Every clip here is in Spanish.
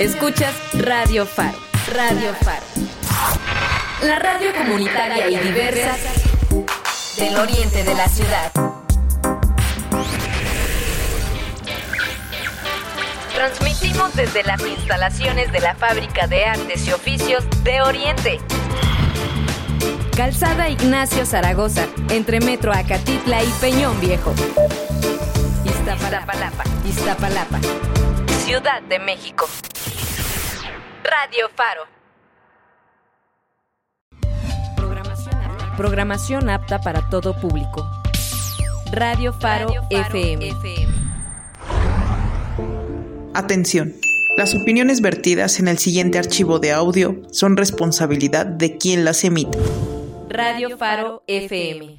Escuchas, Radio Faro. Radio Faro. La radio comunitaria y diversa del oriente de la ciudad. Transmitimos desde las instalaciones de la Fábrica de Artes y Oficios de Oriente. Calzada Ignacio Zaragoza, entre Metro Acatitla y Peñón Viejo. Iztapalapa. Iztapalapa. Ciudad de México. Radio Faro. Programación apta, para todo público. Radio Faro, FM. Atención. Las opiniones vertidas en el siguiente archivo de audio son responsabilidad de quien las emite. Radio Faro FM.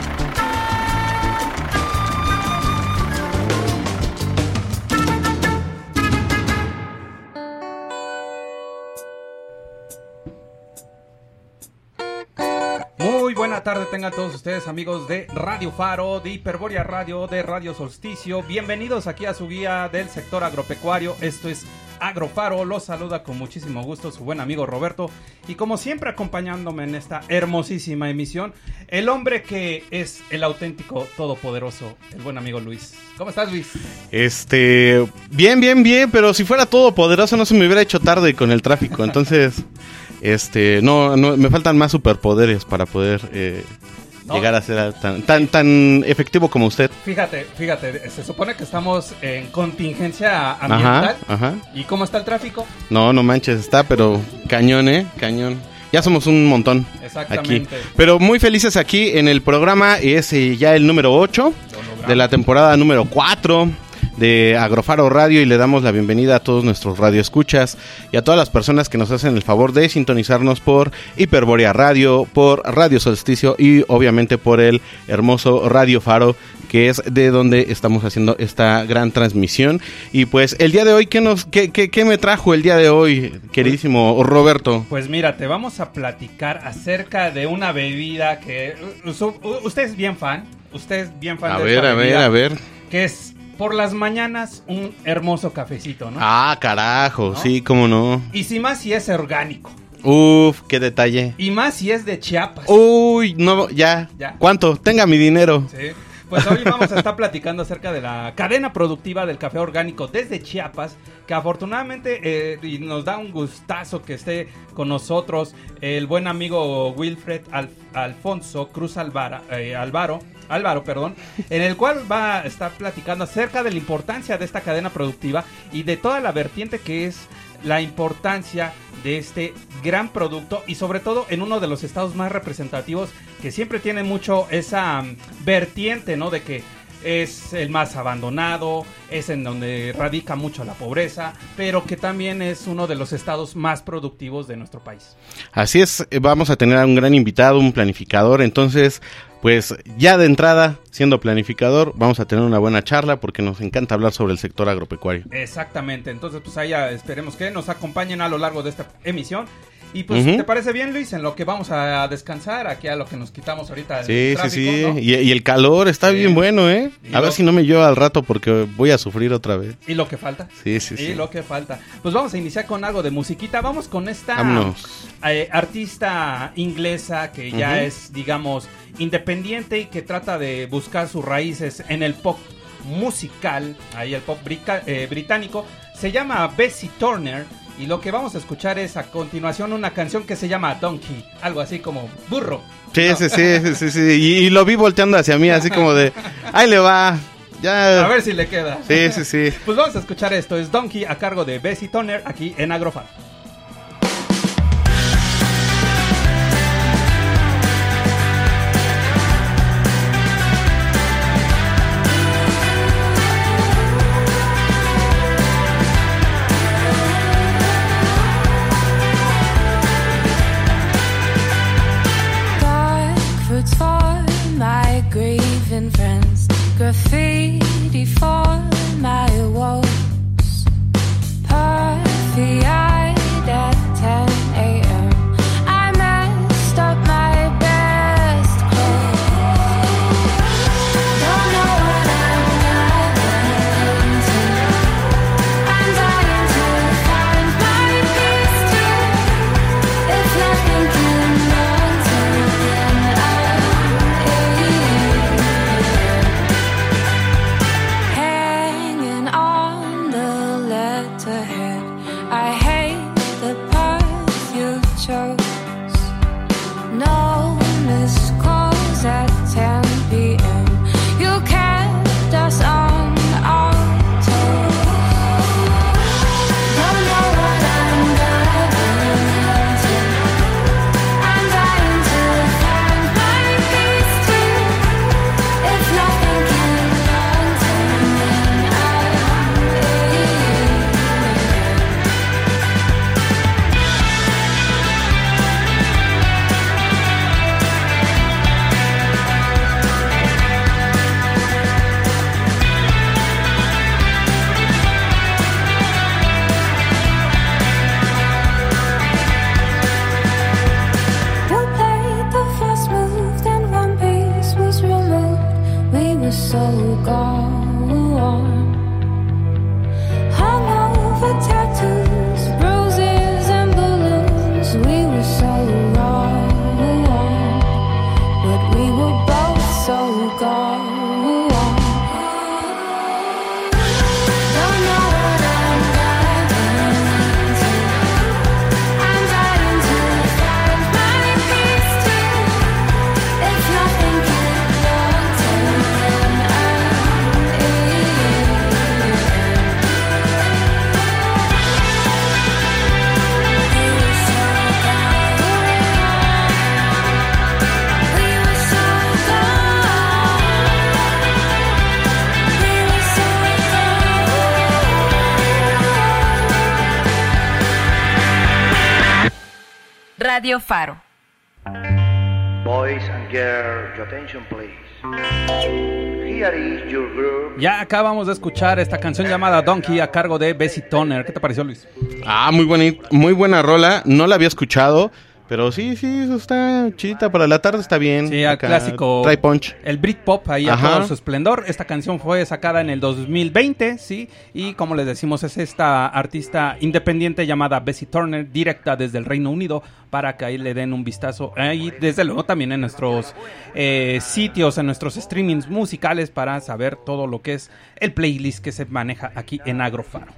Buena tarde tengan todos ustedes amigos de Radio Faro, de Hiperboria Radio, de Radio Solsticio. Bienvenidos aquí a su guía del sector agropecuario. Esto es Agrofaro. Los saluda con muchísimo gusto su buen amigo Roberto. Y como siempre acompañándome en esta hermosísima emisión, el hombre que es el auténtico todopoderoso, el buen amigo Luis. ¿Cómo estás Luis? Este, bien, bien, bien, pero si fuera todopoderoso no se me hubiera hecho tarde con el tráfico. Entonces... Este, no, no, me faltan más superpoderes para poder eh, llegar a ser tan, tan, tan efectivo como usted. Fíjate, fíjate, se supone que estamos en contingencia ambiental. Ajá, ¿Y cómo está el tráfico? No, no manches, está, pero cañón, ¿eh? Cañón. Ya somos un montón Exactamente. aquí. Pero muy felices aquí en el programa, es eh, ya el número 8 de la temporada número 4 de Agrofaro Radio y le damos la bienvenida a todos nuestros radioescuchas y a todas las personas que nos hacen el favor de sintonizarnos por Hiperborea Radio, por Radio Solsticio y obviamente por el hermoso Radio Faro que es de donde estamos haciendo esta gran transmisión. Y pues el día de hoy, ¿qué, nos, qué, qué, me trajo el día de hoy, queridísimo Roberto? Pues mira, te vamos a platicar acerca de una bebida que usted es bien fan, usted es bien fan a de ver, esta a ver, a ver. Que es por las mañanas un hermoso cafecito, ¿no? Ah, carajo, sí, cómo no. Y si más si es orgánico. Uf, qué detalle. Y más si es de Chiapas. Uy, no, ya. ya. ¿Cuánto? Tenga mi dinero. Sí. Pues hoy vamos a estar platicando acerca de la cadena productiva del café orgánico desde Chiapas, que afortunadamente eh, y nos da un gustazo que esté con nosotros el buen amigo Wilfred Alfonso Cruz Alvara, eh, Álvaro, perdón, en el cual va a estar platicando acerca de la importancia de esta cadena productiva y de toda la vertiente que es la importancia de este gran producto y sobre todo en uno de los estados más representativos que siempre tiene mucho esa mm, vertiente, ¿no? De que es el más abandonado, es en donde radica mucho la pobreza, pero que también es uno de los estados más productivos de nuestro país. Así es, eh, vamos a tener a un gran invitado, un planificador, entonces pues ya de entrada, siendo planificador, vamos a tener una buena charla porque nos encanta hablar sobre el sector agropecuario. Exactamente, entonces pues allá esperemos que nos acompañen a lo largo de esta emisión y pues, ¿te parece bien, Luis? En lo que vamos a descansar, aquí a lo que nos quitamos ahorita. Sí, sí, sí. Y, el calor está bien bueno, ¿eh? A ver si no me lleva al rato porque voy a sufrir otra vez. ¿Y lo que falta? Sí, sí, sí. Y lo que falta. Pues vamos a iniciar con algo de musiquita. Vamos con esta eh, artista inglesa que ya es, digamos, independiente y que trata de buscar sus raíces en el pop musical, ahí el pop eh, británico. Se llama Bessie Turner y lo que vamos a escuchar es a continuación una canción que se llama Donkey, algo así como burro. Sí, sí, sí, sí, sí, Y, lo vi volteando hacia mí, así como de, ahí le va. Ya. A ver si le queda. Sí, sí, sí. Pues vamos a escuchar esto. Es Donkey a cargo de Bessie Toner aquí en Agrofan. Radio Faro. Boys and girls, your attention please. Here is your group. Ya acabamos de escuchar esta canción llamada Donkey a cargo de Bessie Toner. ¿Qué te pareció, Luis? Ah, muy buena, muy buena rola. No la había escuchado. Pero sí, sí, eso está chidita para la tarde, está bien. Sí, Acá, clásico. Trae punch. El Britpop ahí a Ajá. todo su esplendor. Esta canción fue sacada en el 2020, ¿sí? Y como les decimos, es esta artista independiente llamada Bessie Turner, directa desde el Reino Unido, para que ahí le den un vistazo. Y desde luego también en nuestros eh, sitios, en nuestros streamings musicales, para saber todo lo que es el playlist que se maneja aquí en Agrofaro.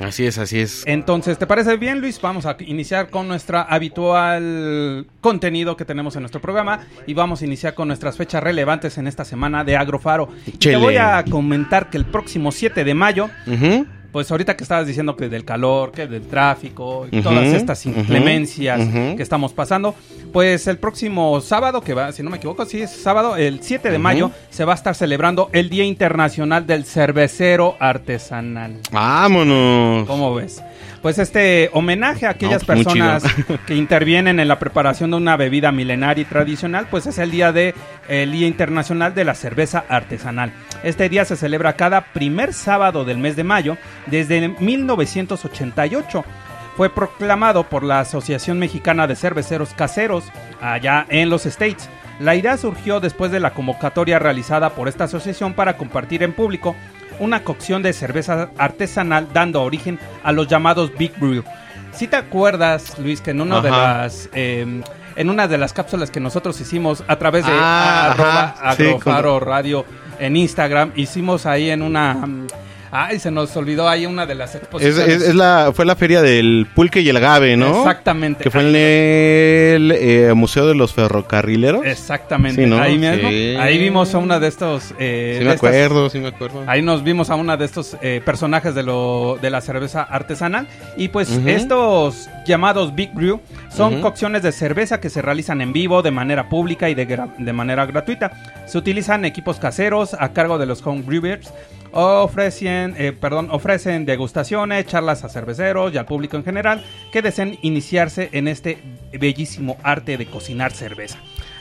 Así es, así es. Entonces, ¿te parece bien, Luis? Vamos a iniciar con nuestra habitual contenido que tenemos en nuestro programa y vamos a iniciar con nuestras fechas relevantes en esta semana de Agrofaro. Y te voy a comentar que el próximo 7 de mayo. Pues ahorita que estabas diciendo que del calor, que del tráfico y todas estas inclemencias que estamos pasando, pues el próximo sábado, que va, si no me equivoco, sí es sábado, el 7 de mayo, se va a estar celebrando el Día Internacional del Cervecero Artesanal. Vámonos. ¿Cómo ves? Pues este homenaje a aquellas No, pues, personas que intervienen en la preparación de una bebida milenaria y tradicional, pues es el día de el Día Internacional de la Cerveza Artesanal. Este día se celebra cada primer sábado del mes de mayo desde 1988. Fue proclamado por la Asociación Mexicana de Cerveceros Caseros allá en los States. La idea surgió después de la convocatoria realizada por esta asociación para compartir en público una cocción de cerveza artesanal dando origen a los llamados Big Brew. Si te acuerdas, Luis, que en una de las eh, en una de las cápsulas que nosotros hicimos a través de Ah, sí, agrofaro radio en Instagram, hicimos ahí en una ay, se nos olvidó ahí una de las Es, exposiciones. es- es la, fue la feria del pulque y el agave, ¿no? Exactamente. Que fue en el eh, Museo de los Ferrocarrileros. Exactamente. Sí, ¿no? Ahí mismo. Sí. Ahí vimos a una de estos. eh, sí me estas- acuerdo, sí me acuerdo. Ahí nos vimos a una de estos eh, personajes de, lo, de la cerveza artesanal. Y pues Ujú. estos llamados Big Brew son Ujú. cocciones de cerveza que se realizan en vivo de manera pública y de, gra- de manera gratuita. Se utilizan equipos caseros a cargo de los home brewers. Ofrecen, eh, perdón, ofrecen degustaciones, charlas a cerveceros y al público en general que deseen iniciarse en este bellísimo arte de cocinar cerveza.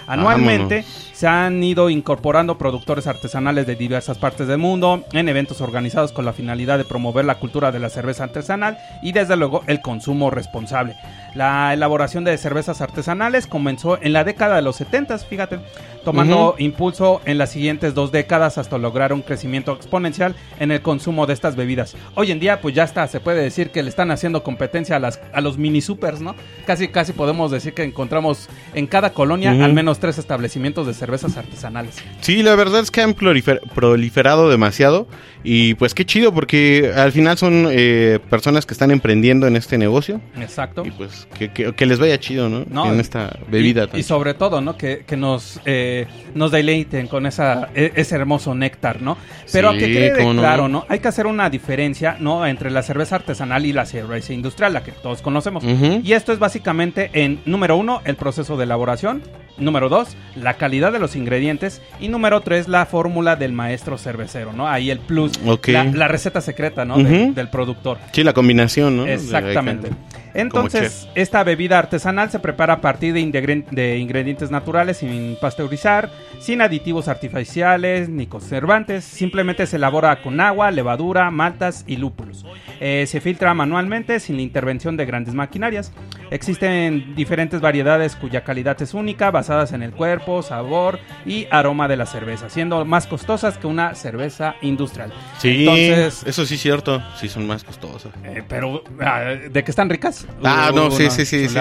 Anualmente se han ido incorporando productores artesanales de diversas partes del mundo en eventos organizados con la finalidad de promover la cultura de la cerveza artesanal y desde luego el consumo responsable. La elaboración de cervezas artesanales comenzó en la década de los 70, fíjate, tomando impulso en las siguientes dos décadas hasta lograr un crecimiento exponencial en el consumo de estas bebidas. Hoy en día, pues ya está, se puede decir que le están haciendo competencia a, las, a los mini supers, ¿no? Casi, casi podemos decir que encontramos en cada colonia al menos tres establecimientos de cervezas artesanales. Sí, la verdad es que han prolifer- proliferado demasiado y pues qué chido porque al final son eh, personas que están emprendiendo en este negocio Exacto. y pues que, que- que les vaya chido, ¿no? No, en esta bebida. Y, sobre todo, ¿no? Que, que nos, eh, nos deleiten con esa, e- ese hermoso néctar, ¿no? Pero Sí, que quede no. claro, ¿no? Hay que hacer una diferencia, ¿no? Entre la cerveza artesanal y la cerveza industrial, la que todos conocemos. Y esto es básicamente en, número uno, el proceso de elaboración. Número dos, la calidad de los ingredientes. Y número tres, la fórmula del maestro cervecero, ¿no? Ahí el plus, la, la receta secreta, ¿no? De- del productor. Sí, la combinación, ¿no? Exactamente. De- Entonces, esta bebida artesanal se prepara a partir de, integren- de ingredientes naturales sin pasteurizar, sin aditivos artificiales ni conservantes. Simplemente se elabora con agua, levadura, maltas y lúpulos. Eh, se filtra manualmente sin la intervención de grandes maquinarias. Existen diferentes variedades cuya calidad es única, basadas en el cuerpo, sabor y aroma de la cerveza, siendo más costosas que una cerveza industrial. Sí, Entonces, eso sí es cierto. Sí, son más costosas. eh, pero, ah, ¿de que están ricas? Ah, no, sí, sí, sí, sí.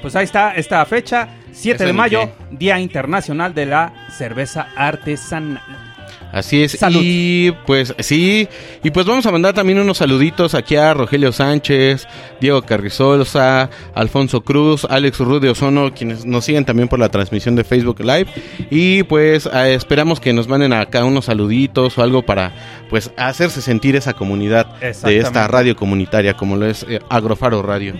Pues ahí está esta fecha, 7 Eso de mayo. Día Internacional de la Cerveza Artesanal. Así es. Salud. Y pues sí, y pues vamos a mandar también unos saluditos aquí a Rogelio Sánchez, Diego Carrizosa, Alfonso Cruz, Alex Rudy Ozono, quienes nos siguen también por la transmisión de Facebook Live. Y pues eh, esperamos que nos manden acá unos saluditos o algo para pues hacerse sentir esa comunidad de esta radio comunitaria como lo es eh, Agrofaro Radio.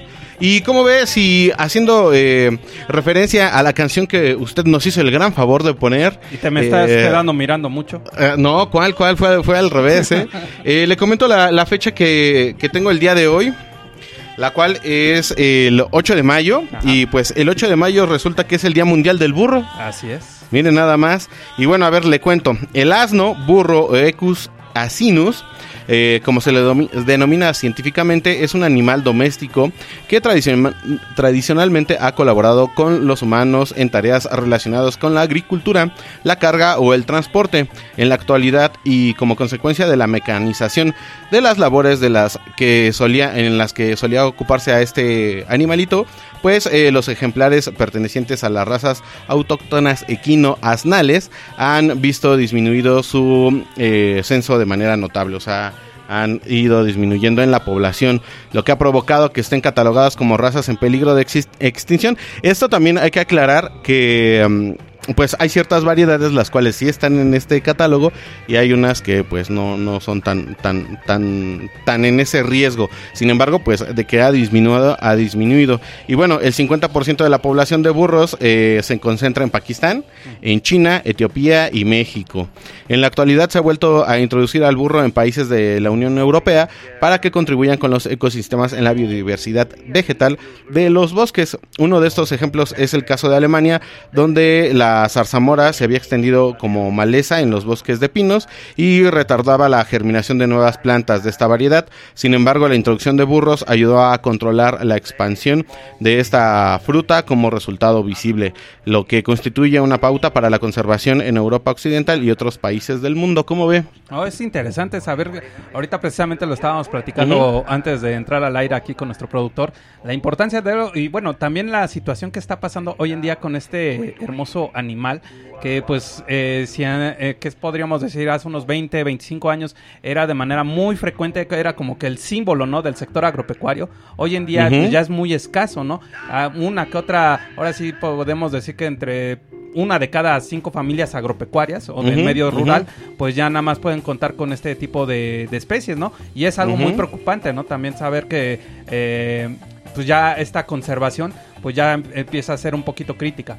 Y como ves, y haciendo eh, referencia a la canción que usted nos hizo el gran favor de poner. Y te me estás eh, quedando mirando mucho. eh, no, ¿cuál, cuál? Fue, fue al revés, ¿eh? Eh, le comento la, la fecha que, que tengo el día de hoy, la cual es el 8 de mayo. Ajá. Y pues el 8 de mayo resulta que es el Día Mundial del Burro. Así es. Miren nada más. Y bueno, a ver, le cuento. El asno, burro, Equus asinus, eh, como se le denomina científicamente, es un animal doméstico que tradicion- tradicionalmente ha colaborado con los humanos en tareas relacionadas con la agricultura, la carga o el transporte. En la actualidad y como consecuencia de la mecanización de las labores de las que solía en las que solía ocuparse a este animalito, pues eh, los ejemplares pertenecientes a las razas autóctonas equino-asnales han visto disminuido su eh, censo de manera notable, o sea, han ido disminuyendo en la población, lo que ha provocado que estén catalogadas como razas en peligro de extinción. Esto también hay que aclarar que mm, pues hay ciertas variedades las cuales sí están en este catálogo y hay unas que pues no, no son tan tan tan tan en ese riesgo. Sin embargo, pues de que ha disminuido ha disminuido. Y bueno, el 50% de la población de burros eh, se concentra en Pakistán, en China, Etiopía y México. En la actualidad se ha vuelto a introducir al burro en países de la Unión Europea para que contribuyan con los ecosistemas en la biodiversidad vegetal de los bosques. Uno de estos ejemplos es el caso de Alemania, donde la zarzamora se había extendido como maleza en los bosques de pinos y retardaba la germinación de nuevas plantas de esta variedad. Sin embargo, la introducción de burros ayudó a controlar la expansión de esta fruta como resultado visible, lo que constituye una pauta para la conservación en Europa Occidental y otros países del mundo. ¿Cómo ve? No, es interesante saber, ahorita precisamente lo estábamos platicando antes de entrar al aire aquí con nuestro productor, la importancia de, y bueno, también la situación que está pasando hoy en día con este hermoso animal, que pues, eh, si, eh, que podríamos decir, hace unos 20, 25 años, era de manera muy frecuente, que era como que el símbolo, ¿no?, del sector agropecuario, hoy en día pues, ya es muy escaso, ¿no? Ah, una que otra, ahora sí podemos decir que entre una de cada cinco familias agropecuarias o del medio rural, pues ya nada más pueden contar con este tipo de, de especies, ¿no? Y es algo muy preocupante, ¿no? También saber que eh, pues ya esta conservación pues ya em- empieza a ser un poquito crítica.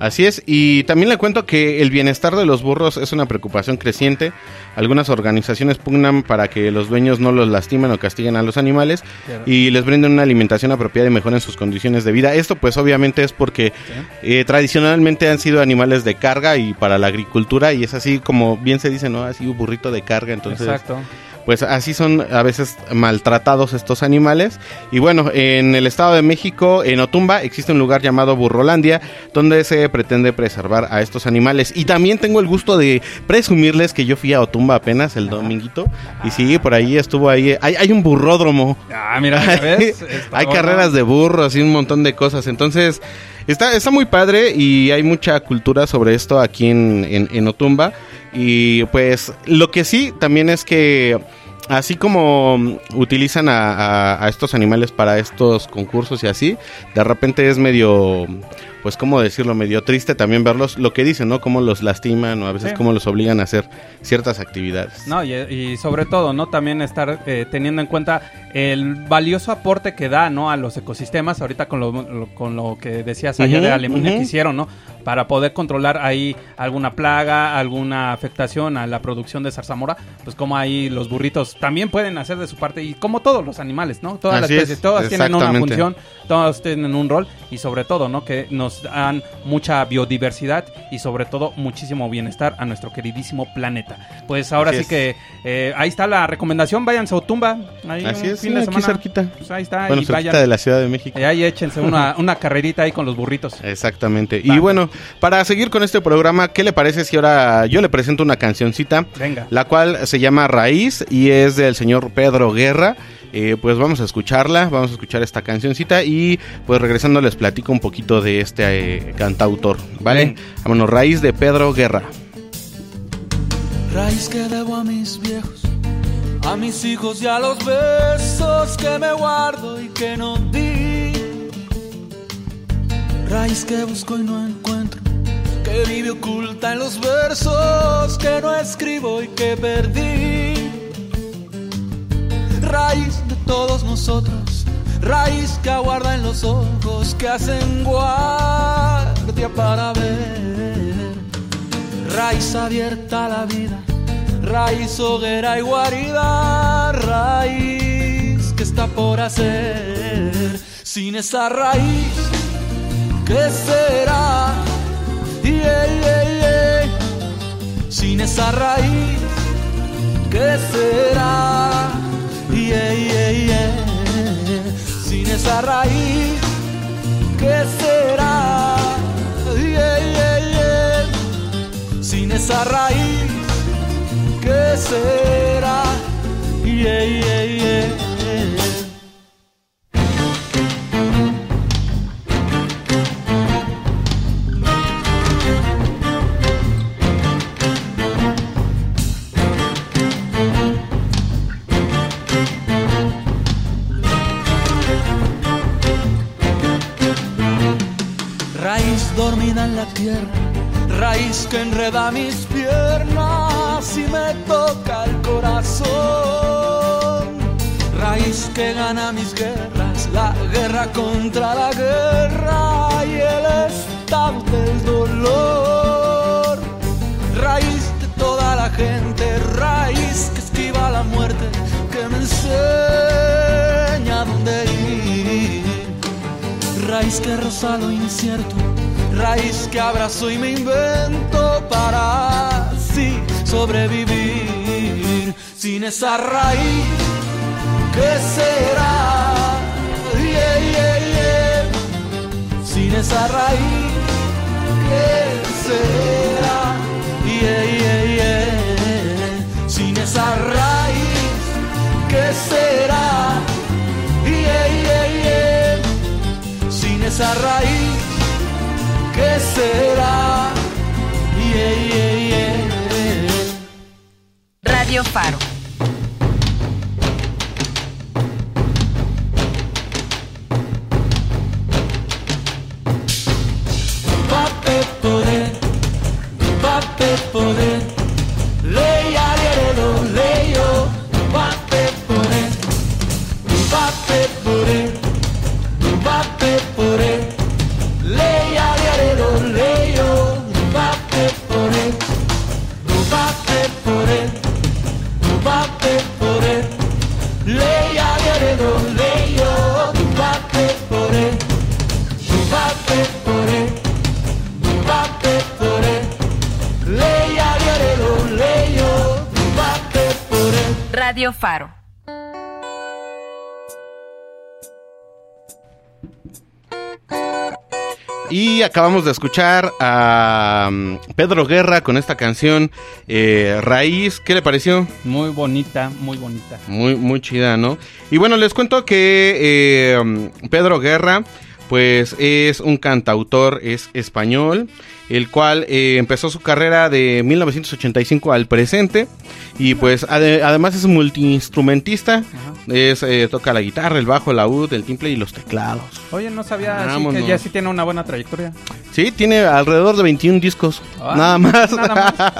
Así es, y también le cuento que el bienestar de los burros es una preocupación creciente. Algunas organizaciones pugnan para que los dueños no los lastimen o castiguen a los animales y les brinden una alimentación apropiada y mejoren sus condiciones de vida. Esto pues obviamente es porque eh, tradicionalmente han sido animales de carga y para la agricultura y es así como bien se dice, ¿no? Así un burrito de carga, entonces... Exacto. Pues así son a veces maltratados estos animales. Y bueno, en el Estado de México, en Otumba, existe un lugar llamado Burrolandia, donde se pretende preservar a estos animales. Y también tengo el gusto de presumirles que yo fui a Otumba apenas el dominguito. Y sí, por ahí estuvo ahí. Hay, hay un burródromo. Ah, mira, ¿ya ves? Hay carreras de burros y un montón de cosas. Entonces, está, está muy padre y hay mucha cultura sobre esto aquí en, en, en Otumba. Y pues lo que sí también es que así como utilizan a, a- a estos animales para estos concursos y así, de repente es medio, pues cómo decirlo, medio triste también verlos, lo que dicen, ¿no? Cómo los lastiman o a veces Sí. cómo los obligan a hacer ciertas actividades. No, y, y sobre todo, ¿no? También estar eh, teniendo en cuenta el valioso aporte que da, ¿no? A los ecosistemas, ahorita con lo, lo- con lo que decías allá Ujú, de Alemania que hicieron, ¿no? Para poder controlar ahí alguna plaga, alguna afectación a la producción de zarzamora, pues como ahí los burritos también pueden hacer de su parte, y como todos los animales, ¿no? Todas Así las es, especies, todas tienen una función, todas tienen un rol, y sobre todo, ¿no? Que nos dan mucha biodiversidad y sobre todo muchísimo bienestar a nuestro queridísimo planeta. Pues ahora Así sí es. que eh, ahí está la recomendación, váyanse a Otumba. Ahí Así un es, fin sí, de aquí semana. cerquita. Pues ahí está, Bueno, y cerquita vayan. de la Ciudad de México. Y ahí échense una, una carrerita ahí con los burritos. Exactamente. Y Va. Bueno, para seguir con este programa, ¿qué le parece si ahora yo le presento una cancioncita? Venga. La cual se llama Raíz y es del señor Pedro Guerra. Eh, pues vamos a escucharla, vamos a escuchar esta cancioncita y pues regresando les platico un poquito de este eh, cantautor, ¿vale? Bien. Vámonos, Raíz de Pedro Guerra. Raíz que debo a mis viejos, a mis hijos y a los besos que me guardo y que no di. Raíz que busco y no encuentro, que vive oculta en los versos que no escribo y que perdí. Raíz de todos nosotros, raíz que aguarda en los ojos que hacen guardia para ver raíz abierta a la vida, raíz hoguera y guarida, raíz que está por hacer. Sin esa raíz, ¿qué será? Yeah, yeah, yeah. Sin esa raíz, ¿qué será? Sin esa raíz, ¿qué será? Yeah, yeah, yeah sin esa raíz, ¿qué será? Yeah, yeah, yeah. En la tierra, raíz que enreda mis piernas y me toca el corazón. Raíz que gana mis guerras, la guerra contra la guerra y el estado del dolor. Raíz de toda la gente, raíz que esquiva la muerte, que me enseña dónde ir. Raíz que roza lo incierto, raíz que abrazo y me invento para así sobrevivir. Sin esa raíz, ¿qué será? Sin esa raíz, ¿qué será? Sin esa raíz, ¿qué será? Sin esa raíz, ¿qué será? Yeah, yeah, yeah. Radio Faro. Acabamos de escuchar a um, Pedro Guerra con esta canción eh, Raíz. ¿Qué le pareció? Muy bonita, muy bonita. Muy, muy chida, ¿no? Y bueno, les cuento que eh, um, Pedro Guerra, pues es un cantautor, es español, el cual eh, empezó su carrera de 1985 al presente. Y pues ade- además es multiinstrumentista. Es, eh, toca la guitarra, el bajo, la ud, el timple y los teclados. Oye, no sabía así que ya sí tiene una buena trayectoria. Sí, tiene alrededor de 21 discos. Ah, nada más. nada más.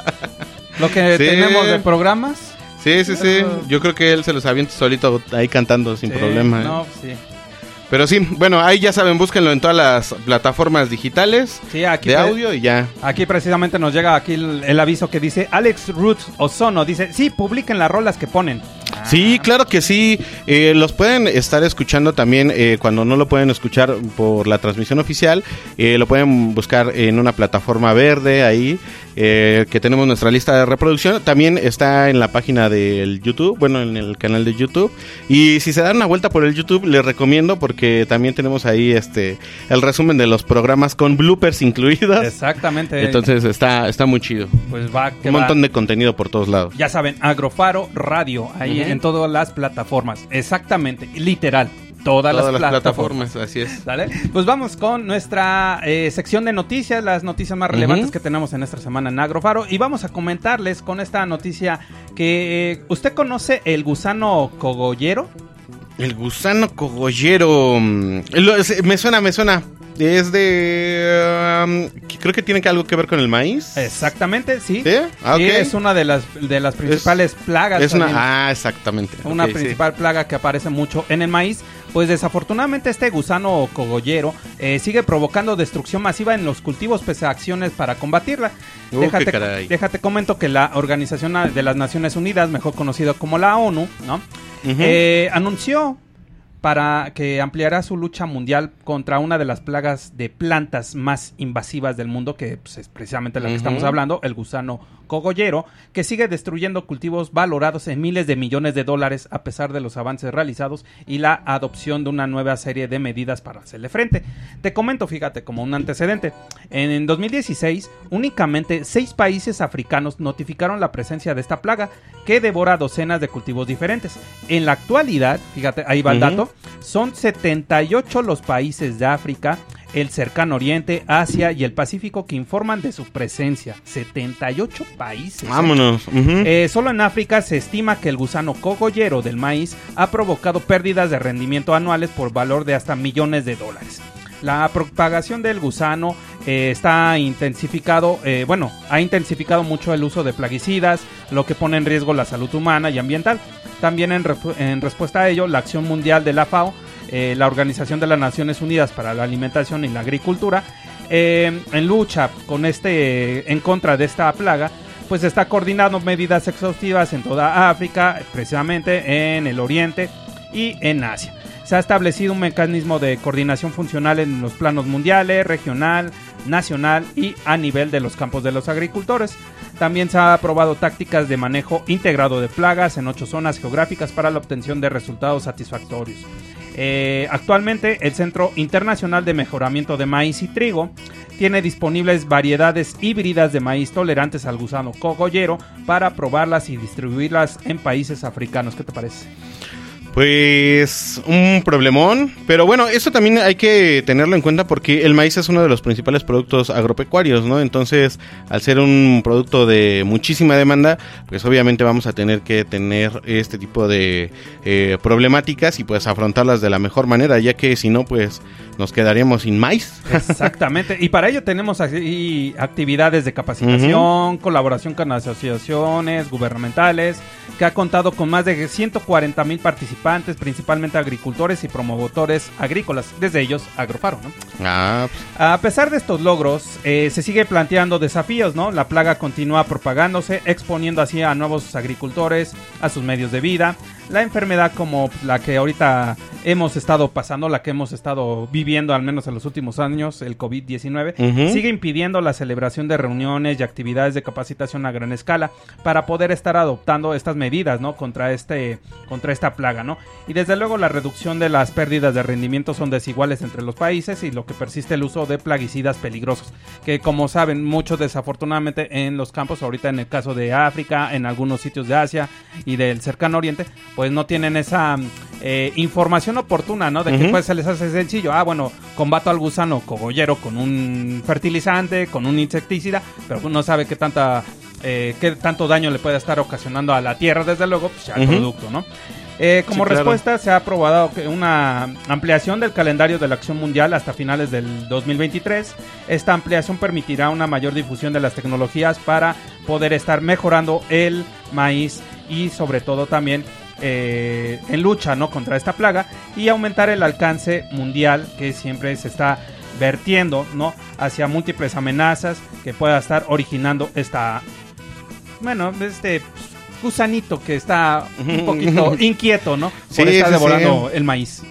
Lo que Sí. tenemos de programas. Sí, sí, sí. Yo creo que él se los avienta solito ahí cantando sin sí, problema. ¿eh? No, sí. Pero sí, bueno, ahí ya saben, búsquenlo en todas las plataformas digitales Sí, aquí de audio y ya. Aquí precisamente nos llega aquí el, el aviso que dice Alex Roots Ozono. Dice, sí, publiquen las rolas que ponen. Sí, claro que sí. Eh, los pueden estar escuchando también eh, cuando no lo pueden escuchar por la transmisión oficial. eh, lo pueden buscar en una plataforma verde ahí, eh, que tenemos nuestra lista de reproducción. También está en la página del YouTube, bueno, en el canal de YouTube. Y si se dan una vuelta por el YouTube, les recomiendo porque también tenemos ahí este el resumen de los programas con bloopers incluidos. Exactamente. Entonces está, está muy chido. pues va Un va. montón de contenido por todos lados. Ya saben, Agrofaro Radio, ahí En todas las plataformas. Exactamente, literal. Todas, Todas las, las plataformas. plataformas, así es. ¿Sale? Pues vamos con nuestra eh, sección de noticias, las noticias más relevantes que tenemos en esta semana en Agrofaro. Y vamos a comentarles con esta noticia que eh, usted conoce el gusano cogollero. El gusano cogollero. mm, lo- me suena, me suena. Es de. um, creo que tiene que algo que ver con el maíz. Exactamente, sí. ¿Sí? Ah, Sí, es una de las, de las principales plagas. Es una. Ah, exactamente. una sí. principal plaga que aparece mucho en el maíz. Pues desafortunadamente este gusano cogollero eh, sigue provocando destrucción masiva en los cultivos pese a acciones para combatirla. Uh, déjate, caray. déjate comento que la Organización de las Naciones Unidas, mejor conocida como la ONU, ¿no? Eh, anunció para que ampliará su lucha mundial contra una de las plagas de plantas más invasivas del mundo, que pues, es precisamente la que estamos hablando, el gusano cogollero, que sigue destruyendo cultivos valorados en miles de millones de dólares a pesar de los avances realizados y la adopción de una nueva serie de medidas para hacerle frente. Te comento, fíjate, como un antecedente. En, en 2016, únicamente seis países africanos notificaron la presencia de esta plaga que devora docenas de cultivos diferentes. En la actualidad, fíjate, ahí va el dato, son 78 los países de África, el cercano oriente, Asia y el Pacífico que informan de su presencia. 78 países. Vámonos. Eh, solo en África se estima que el gusano cogollero del maíz ha provocado pérdidas de rendimiento anuales por valor de hasta millones de dólares. La propagación del gusano eh, está intensificado, eh, bueno, ha intensificado mucho el uso de plaguicidas, lo que pone en riesgo la salud humana y ambiental. También en respuesta a ello, la acción mundial de la FAO, eh, la Organización de las Naciones Unidas para la Alimentación y la Agricultura, eh, en lucha con este, en contra de esta plaga, pues está coordinando medidas exhaustivas en toda África, precisamente en el Oriente y en Asia. Se ha establecido un mecanismo de coordinación funcional en los planos mundiales, regional, nacional y a nivel de los campos de los agricultores. También se ha aprobado tácticas de manejo integrado de plagas en ocho zonas geográficas para la obtención de resultados satisfactorios. Eh, actualmente el Centro Internacional de Mejoramiento de Maíz y Trigo tiene disponibles variedades híbridas de maíz tolerantes al gusano cogollero para probarlas y distribuirlas en países africanos. ¿Qué te parece? Pues un problemón, pero bueno, eso también hay que tenerlo en cuenta porque el maíz es uno de los principales productos agropecuarios, ¿no? Entonces, al ser un producto de muchísima demanda, pues obviamente vamos a tener que tener este tipo de eh, problemáticas y pues afrontarlas de la mejor manera, ya que si no, pues nos quedaríamos sin maíz. Exactamente. y para ello tenemos actividades de capacitación, colaboración con asociaciones gubernamentales, que ha contado con más de 140 mil participantes, principalmente agricultores y promotores agrícolas, desde ellos Agrofaro, ¿no? Ah, pues, A pesar de estos logros, eh, se sigue planteando desafíos, ¿no? La plaga continúa propagándose, exponiendo así a nuevos agricultores a sus medios de vida. La enfermedad como la que ahorita hemos estado pasando, la que hemos estado viviendo al menos en los últimos años, el COVID-19, Ujú. sigue impidiendo la celebración de reuniones y actividades de capacitación a gran escala para poder estar adoptando estas medidas, ¿no? Contra este contra esta plaga, ¿no? Y desde luego la reducción de las pérdidas de rendimiento son desiguales entre los países y lo que persiste el uso de plaguicidas peligrosos, que como saben, muchos desafortunadamente en los campos, ahorita en el caso de África, en algunos sitios de Asia y del cercano oriente, pues no tienen esa eh, información oportuna, ¿no? De que pues se les hace sencillo, ah, bueno, combato al gusano cogollero con un fertilizante, con un insecticida, pero no sabe qué tanta eh, qué tanto daño le puede estar ocasionando a la tierra, desde luego, pues ya el producto, ¿no? Eh, como Sí, claro. respuesta se ha aprobado que una ampliación del calendario de la acción mundial hasta finales del 2023. Esta ampliación permitirá una mayor difusión de las tecnologías para poder estar mejorando el maíz y sobre todo también eh, en lucha ¿no? contra esta plaga y aumentar el alcance mundial que siempre se está vertiendo ¿no? hacia múltiples amenazas que pueda estar originando esta bueno este gusanito que está un poquito inquieto no Sí, por estar sí, devorando sí. el maíz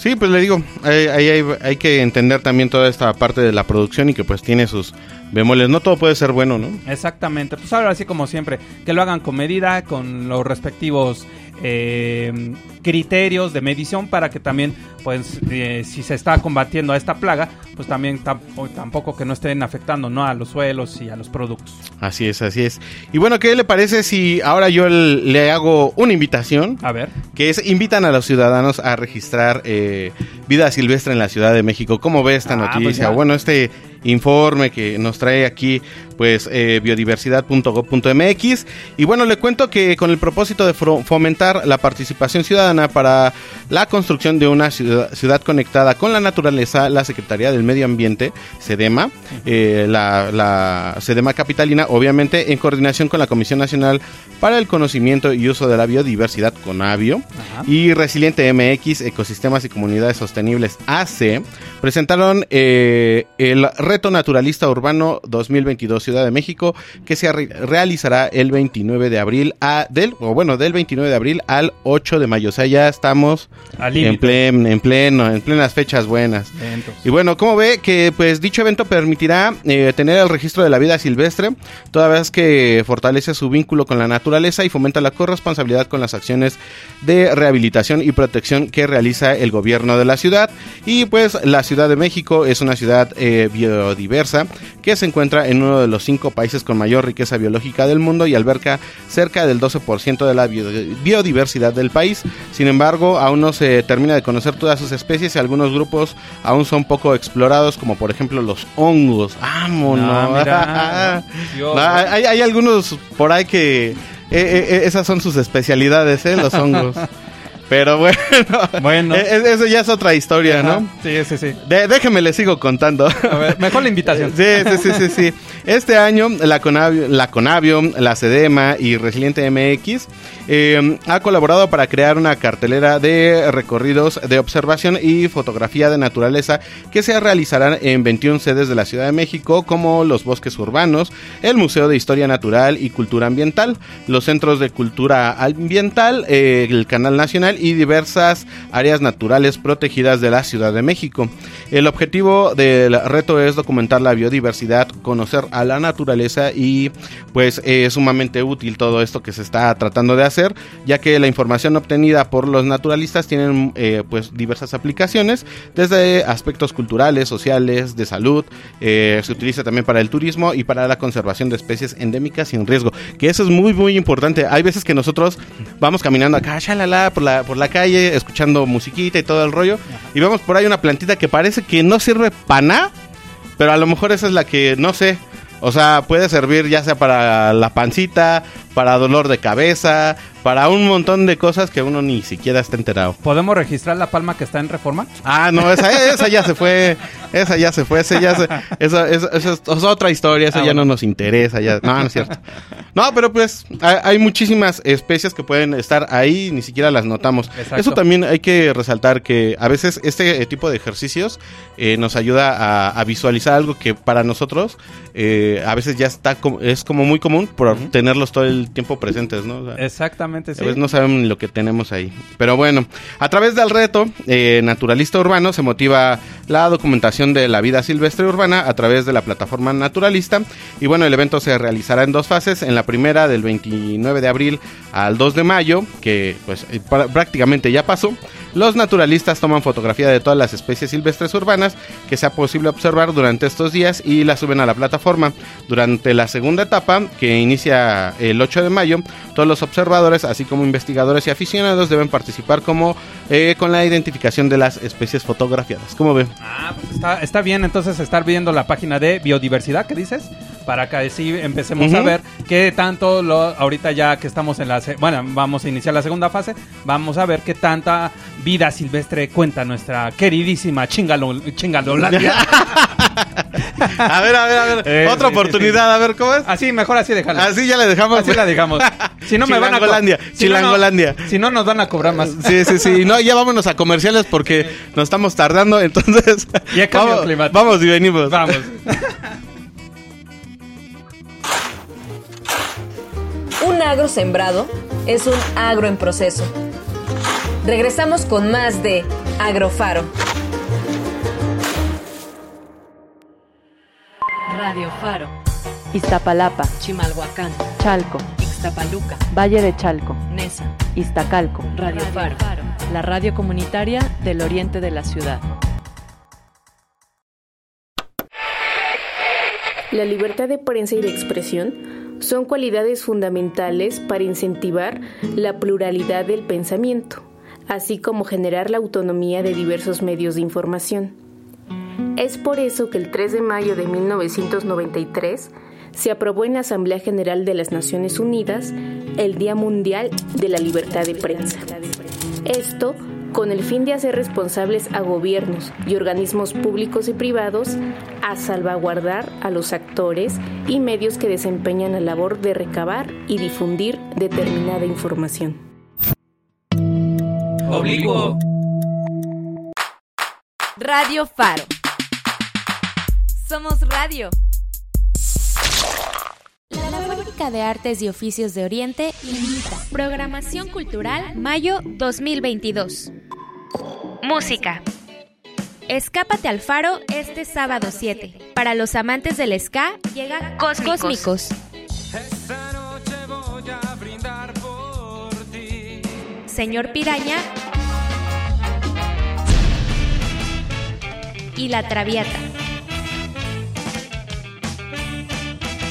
Sí, pues le digo, ahí hay, hay que entender también toda esta parte de la producción y que pues tiene sus bemoles. No todo puede ser bueno, ¿no? Exactamente, pues ahora sí como siempre, que lo hagan con medida, con los respectivos eh, criterios de medición para que también, pues, eh, si se está combatiendo a esta plaga, pues también tampo- tampoco que no estén afectando ¿no? a los suelos y a los productos. Así es, así es. Y bueno, ¿qué le parece si ahora yo le hago una invitación? A ver. Que es, invitan a los ciudadanos a registrar eh, vida silvestre en la Ciudad de México. ¿Cómo ve esta Ah, pues noticia? bueno, este informe que nos trae aquí, pues, eh, biodiversidad.gov.mx. Y bueno, le cuento que con el propósito de fomentar la participación ciudadana para la construcción de una ciudad, ciudad conectada con la naturaleza, la Secretaría del Medio Ambiente, SEDEMA, eh, la, la SEDEMA Capitalina, obviamente en coordinación con la Comisión Nacional para el Conocimiento y Uso de la Biodiversidad, CONABIO, Ajá. y Resiliente MX, Ecosistemas y Comunidades Sostenibles AC, presentaron eh, el Reto Naturalista Urbano 2022 Ciudad de México, que se re- realizará el 29 de abril a, del, o bueno, del 29 de abril al 8 de mayo. O sea, ya estamos en, plen- en pleno, en plenas fechas buenas. Y bueno, como ve que pues dicho evento permitirá eh, tener el registro de la vida silvestre, toda vez que fortalece su vínculo con la naturaleza y fomenta la corresponsabilidad con las acciones de rehabilitación y protección que realiza el gobierno de la ciudad. Y pues la Ciudad de México es una ciudad eh, biodiversa que se encuentra en uno de los cinco países con mayor riqueza biológica del mundo y alberga cerca del 12% de la bio- biodiversidad del país. Sin embargo, aún no se termina de conocer todas sus especies y algunos grupos aún son poco explorados, como por ejemplo los hongos. ¡Vámonos! Ah, mira. Dios. No, hay, hay algunos por ahí que eh, eh, eh, esas son sus especialidades, ¿eh? Los hongos. Pero bueno, Bueno. eh, eh, eso ya es otra historia, ¿no? Sí, sí, sí. De- déjeme le sigo contando. A ver, mejor la invitación. Sí, sí, sí, sí, sí. Este año la Conavio, la, Conavio, la y Resiliente MX eh, ha colaborado para crear una cartelera de recorridos de observación y fotografía de naturaleza que se realizarán en 21 sedes de la Ciudad de México como los bosques urbanos, el Museo de Historia Natural y Cultura Ambiental, los centros de cultura ambiental, eh, el Canal Nacional y diversas áreas naturales protegidas de la Ciudad de México. El objetivo del reto es documentar la biodiversidad, conocer a la naturaleza y pues es sumamente útil todo esto que se está tratando de hacer, ya que la información obtenida por los naturalistas tienen eh, pues diversas aplicaciones, desde aspectos culturales, sociales, de salud, eh, se utiliza también para el turismo y para la conservación de especies endémicas sin riesgo, que eso es muy muy importante. Hay veces que nosotros vamos caminando acá, shalala, por la, por la calle, escuchando musiquita y todo el rollo, y vemos por ahí una plantita que parece que no sirve para nada, pero a lo mejor esa es la que, no sé, o sea, puede servir ya sea para la pancita, para dolor de cabeza, para un montón de cosas que uno ni siquiera está enterado. ¿Podemos registrar la palma que está en reforma? Ah, no, esa, esa ya se fue, esa ya se fue, esa ya se, esa, esa- esa es, otra historia, esa Ah, ya bueno. no nos interesa, ya, no, no es cierto. No, pero pues hay, hay muchísimas especies que pueden estar ahí, ni siquiera las notamos. Exacto. Eso también hay que resaltar que a veces este eh, tipo de ejercicios eh, nos ayuda a, a visualizar algo que para nosotros eh, a veces ya está es como muy común por tenerlos todo el tiempo presentes, ¿no? O sea, Exactamente. Exactamente, sí. A veces no saben lo que tenemos ahí. Pero bueno, a través del reto eh, Naturalista Urbano se motiva la documentación de la vida silvestre urbana a través de la plataforma Naturalista. Y bueno, el evento se realizará en dos fases. En la primera, del 29 de abril al 2 de mayo, que pues eh, prácticamente ya pasó. Los naturalistas toman fotografía de todas las especies silvestres urbanas que sea posible observar durante estos días y las suben a la plataforma. Durante la segunda etapa, que inicia el 8 de mayo, todos los observadores, así como investigadores y aficionados, deben participar como eh, con la identificación de las especies fotografiadas. ¿Cómo ven? Ah, pues está, está bien entonces estar viendo la página de biodiversidad, ¿qué dices? Para que así empecemos a ver qué tanto, lo, ahorita ya que estamos en la... Bueno, vamos a iniciar la segunda fase, vamos a ver qué tanta vida silvestre cuenta nuestra queridísima chingalo, chingalolandia. A ver, a ver, a ver. Eh, Otra sí, sí, oportunidad, a ver, ¿cómo es? Así, mejor así dejarla. Así ya le dejamos. Así la dejamos. Si no me van a Chilangolandia, si no, Chilangolandia. Si no nos van a cobrar más. Sí, sí, sí. No, ya vámonos a comerciales porque nos estamos tardando, entonces. Y a cambio vamos, climático. vamos y venimos. Vamos. Un agro sembrado es un agro en proceso. Regresamos con más de Agrofaro. Radio Faro, Iztapalapa, Chimalhuacán, Chalco, Ixtapaluca, Valle de Chalco, Nesa, Iztacalco, Radio Faro. la radio comunitaria del oriente de la ciudad. La libertad de prensa y de expresión son cualidades fundamentales para incentivar la pluralidad del pensamiento, así como generar la autonomía de diversos medios de información. Es por eso que el 3 de mayo de 1993 se aprobó en la Asamblea General de las Naciones Unidas el Día Mundial de la Libertad de Prensa. Esto con el fin de hacer responsables a gobiernos y organismos públicos y privados a salvaguardar a los actores y medios que desempeñan la labor de recabar y difundir determinada información. Oblicuo. Radio Faro. Somos radio. Fábrica de Artes y Oficios de Oriente invita. Programación Cultural Mayo 2022. Música. Escápate al faro este sábado 7. Para los amantes del ska llega Cósmicos. Cósmicos. Esta noche voy a brindar por ti. Señor Piraña y La Traviata.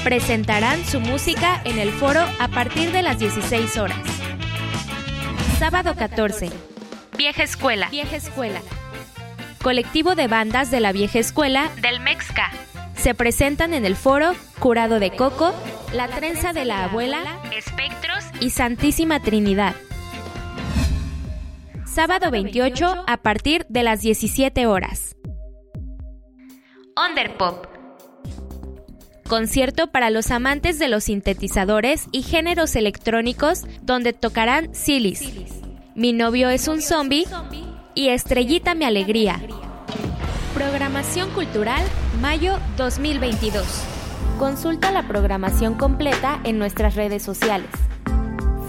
Presentarán su música en el foro a partir de las 16 horas. Sábado 14. Vieja Escuela. Vieja Escuela. Colectivo de bandas de la Vieja Escuela del Mexca. Se presentan en el foro Curado de Coco, La Trenza de la Abuela, Espectros y Santísima Trinidad. Sábado 28 a partir de las 17 horas. Underpop. Concierto para los amantes de los sintetizadores y géneros electrónicos donde tocarán Silis. Mi novio es un zombie y Estrellita mi alegría. Programación Cultural Mayo 2022. Consulta la programación completa en nuestras redes sociales.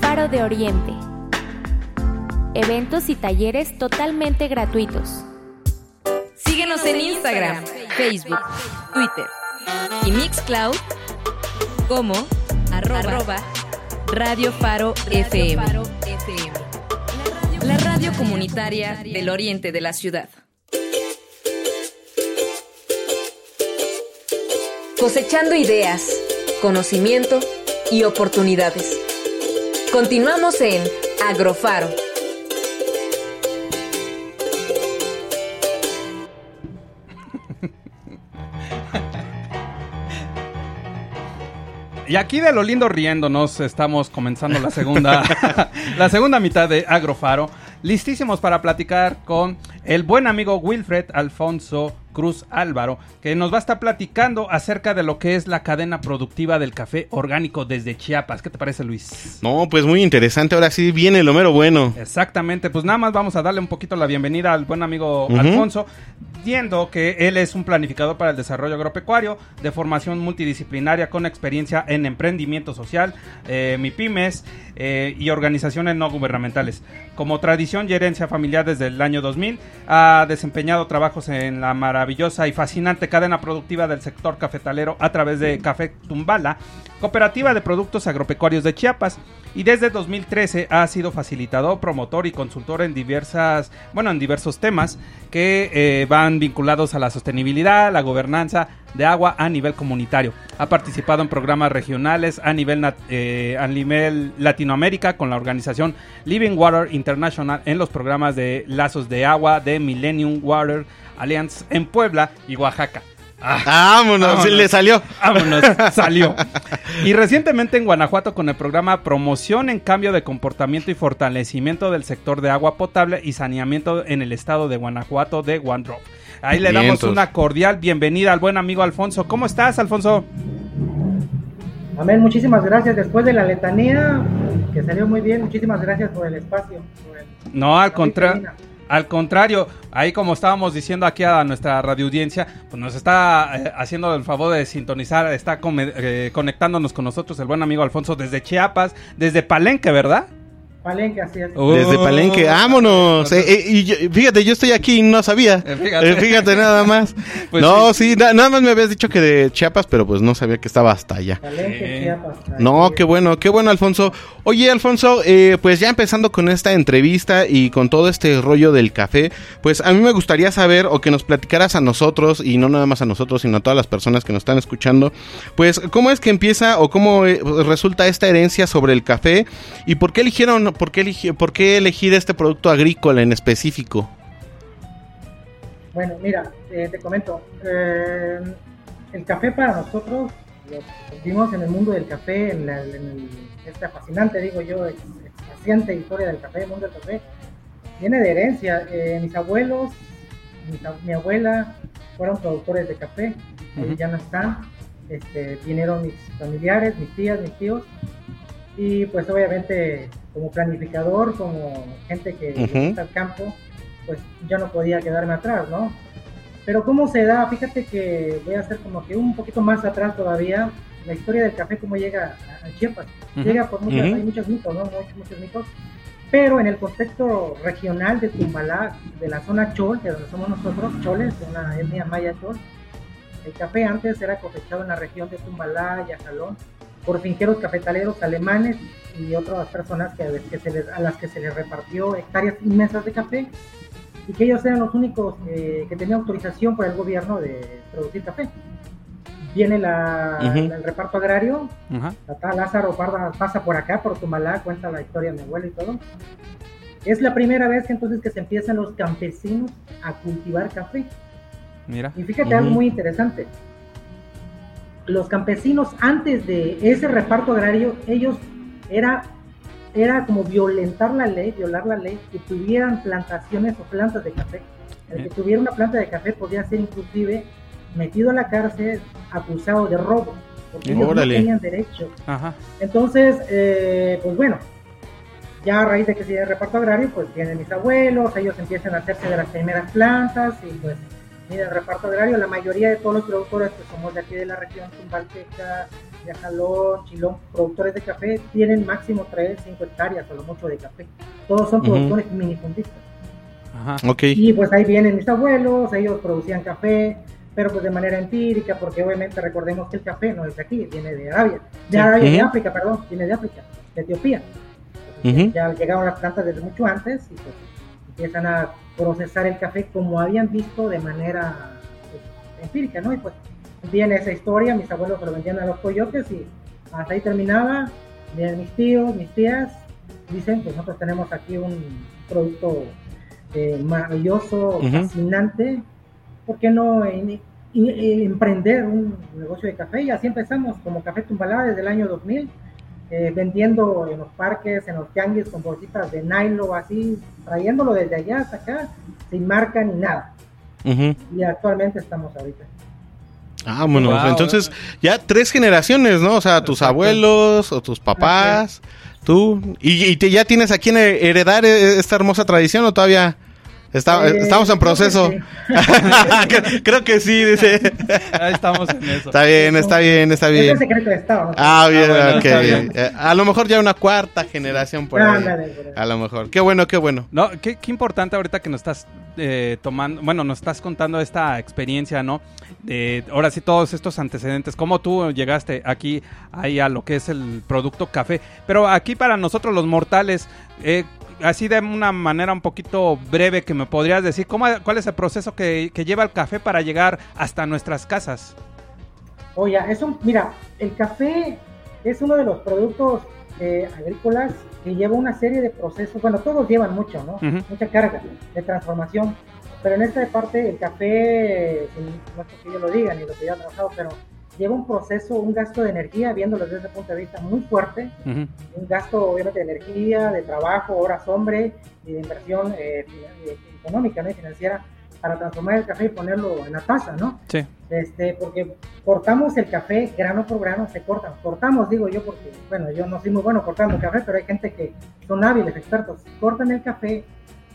Faro de Oriente. Eventos y talleres totalmente gratuitos. Síguenos en Instagram, Facebook, Twitter y Mixcloud como arroba, Radio Faro FM. La radio comunitaria del oriente de la ciudad. Cosechando ideas, conocimiento y oportunidades. Continuamos en Agrofaro. Y aquí de lo lindo riéndonos estamos comenzando la segunda, la segunda mitad de Agrofaro. Listísimos para platicar con el buen amigo Wilfred Alfonso Cruz Álvaro, que nos va a estar platicando acerca de lo que es la cadena productiva del café orgánico desde Chiapas. ¿Qué te parece, Luis? No, pues muy interesante. Ahora sí viene lo mero bueno. Exactamente, pues nada más vamos a darle un poquito la bienvenida al buen amigo Alfonso, viendo que él es un planificador para el desarrollo agropecuario de formación multidisciplinaria con experiencia en emprendimiento social, eh, MIPIMES eh, y organizaciones no gubernamentales. Como tradición y herencia familiar desde el año 2000, ha desempeñado trabajos en la maravillosa y fascinante cadena productiva del sector cafetalero a través de Café Tumbala, cooperativa de productos agropecuarios de Chiapas. Y desde 2013 ha sido facilitador, promotor y consultor en diversas, bueno, en diversos temas que eh, van vinculados a la sostenibilidad, la gobernanza de agua a nivel comunitario. Ha participado en programas regionales a nivel, eh, a nivel Latinoamérica con la organización Living Water International en los programas de lazos de agua de Millennium Water Alliance en Puebla y Oaxaca. Ah, Vámonos, sí, le salió. Vámonos, salió. Y recientemente en Guanajuato con el programa Promoción en Cambio de Comportamiento y Fortalecimiento del Sector de Agua Potable y Saneamiento en el Estado de Guanajuato de OneDrop. Ahí le damos Vientos. una cordial bienvenida al buen amigo Alfonso. ¿Cómo estás, Alfonso? Amén, muchísimas gracias. Después de la letanía, que salió muy bien, muchísimas gracias por el espacio. por el- No, al contrario. Al contrario, ahí como estábamos diciendo aquí a nuestra radioaudiencia, pues nos está eh, haciendo el favor de sintonizar, está eh, conectándonos con nosotros el buen amigo Alfonso desde Chiapas, desde Palenque, ¿verdad? Palenque, así es. Desde Palenque, vámonos. Eh, eh, y yo- fíjate, yo estoy aquí y no sabía. fíjate. Eh, fíjate nada más. Pues no, sí, na- nada más me habías dicho que de Chiapas, pero pues no sabía que estaba hasta allá. Palenque, Chiapas. No, qué bueno, qué bueno, Alfonso. Oye, Alfonso, eh, pues ya empezando con esta entrevista y con todo este rollo del café, pues a mí me gustaría saber o que nos platicaras a nosotros, y no nada más a nosotros, sino a todas las personas que nos están escuchando, pues cómo es que empieza o cómo eh, resulta esta herencia sobre el café y por qué eligieron, por qué, eligi- por qué elegir este producto agrícola en específico. Bueno, mira, eh, te comento. eh, el café para nosotros, que vivimos en el mundo del café, en, la- en el- esta fascinante, digo yo, extasiante historia del café, el mundo del café, viene de herencia. Eh, mis abuelos, mi abuela fueron productores de café, Ujú. ya no están. Este, vinieron mis familiares, mis tías, mis tíos, y pues obviamente como planificador, como gente que Ujú. gusta el campo, pues yo no podía quedarme atrás, ¿no? Pero cómo se da, fíjate que voy a hacer como que un poquito más atrás todavía, la historia del café, cómo llega a, Chiapas. Llega por muchos, Ujú. hay muchos mitos, ¿no? Muchos, muchos mitos. Pero en el contexto regional de Tumbalá, de la zona Chol, de donde somos nosotros, Choles, de una etnia maya Chol, el café antes era cosechado en la región de Tumbalá, Yajalón, por finqueros cafetaleros alemanes y otras personas que, que se les- a las que se les repartió hectáreas inmensas de café y que ellos eran los únicos eh, que tenían autorización por el gobierno de producir café. Viene la, Ujú. la- el reparto agrario, Ajá. Tata Lázaro Parda pasa por acá, por Tumalá, cuenta la historia de mi abuelo y todo. Es la primera vez que entonces que se empiezan los campesinos a cultivar café. Mira. Y fíjate algo muy interesante. Los campesinos antes de ese reparto agrario, ellos era, era como violentar la ley, violar la ley, que tuvieran plantaciones o plantas de café. El que tuviera una planta de café podía ser inclusive metido a la cárcel acusado de robo, porque ellos Órale. no tenían derecho. Ajá. Entonces, eh, pues bueno, ya a raíz de que se el reparto agrario, pues vienen mis abuelos, ellos empiezan a hacerse de las primeras plantas y pues mira, el reparto agrario, la mayoría de todos los productores que somos de aquí de la región, Tumbalteca, Yajalón, Chilón, productores de café, tienen máximo 3, 5 hectáreas a lo mucho de café. Todos son productores minifundistas. Ajá. Ok. Y pues ahí vienen mis abuelos, ellos producían café, pero pues de manera empírica, porque obviamente recordemos que el café no es de aquí, viene de Arabia, de Sí. Arabia, de Ujú. África, perdón, viene de África, de Etiopía. Ya llegaron las plantas desde mucho antes y pues empiezan a procesar el café como habían visto de manera pues, empírica, ¿no? Y pues viene esa historia, mis abuelos se lo vendían a los coyotes y hasta ahí terminaba, mis tíos, mis tías, dicen, pues nosotros tenemos aquí un producto eh, maravilloso, fascinante, ¿por qué no en- en- en emprender un negocio de café? Y así empezamos, como Café Tumbalá desde el año 2000, eh, vendiendo en los parques, en los tianguis con bolsitas de nylon, así, trayéndolo desde allá hasta acá, sin marca ni nada. Y actualmente estamos ahorita. Ah, bueno, Wow. entonces ya tres generaciones, ¿no? O sea, tus abuelos o tus papás, tú. ¿Y, y te- ya tienes a quién heredar eh, esta hermosa tradición o todavía está- Eh, estamos en creo que proceso? sí. Creo- que sí, dice. Ahí estamos en eso. Está bien, está bien, está Es el bien. secreto de Estado. ¿no? Ah, bien, bueno, ok. bien. Eh, A lo mejor ya una cuarta generación por ahí. Por ahí. A lo mejor. Qué bueno, qué bueno. No, qué, qué importante ahorita que nos estás eh, tomando, bueno, nos estás contando esta experiencia, ¿no? De ahora sí todos estos antecedentes, cómo tú llegaste aquí ahí a lo que es el producto café. Pero aquí para nosotros los mortales, eh, así de una manera un poquito breve que me podrías decir, ¿cómo, ¿cuál es el proceso que, que lleva el café para llegar hasta nuestras casas? Oye, es un, mira, el café es uno de los productos eh, agrícolas que lleva una serie de procesos, bueno, todos llevan mucho, ¿no? Mucha carga de transformación, pero en esta parte el café, no es que yo lo diga ni lo que yo he trabajado, pero lleva un proceso, un gasto de energía, viéndolo desde ese punto de vista muy fuerte, un gasto obviamente de energía, de trabajo, horas hombre y de inversión eh, económica, ¿no? y financiera para transformar el café y ponerlo en la taza, ¿no? Sí. Este, porque cortamos el café grano por grano, se cortan. Cortamos, digo yo, porque, bueno, yo no soy muy bueno cortando el café, pero hay gente que son hábiles, expertos. Cortan el café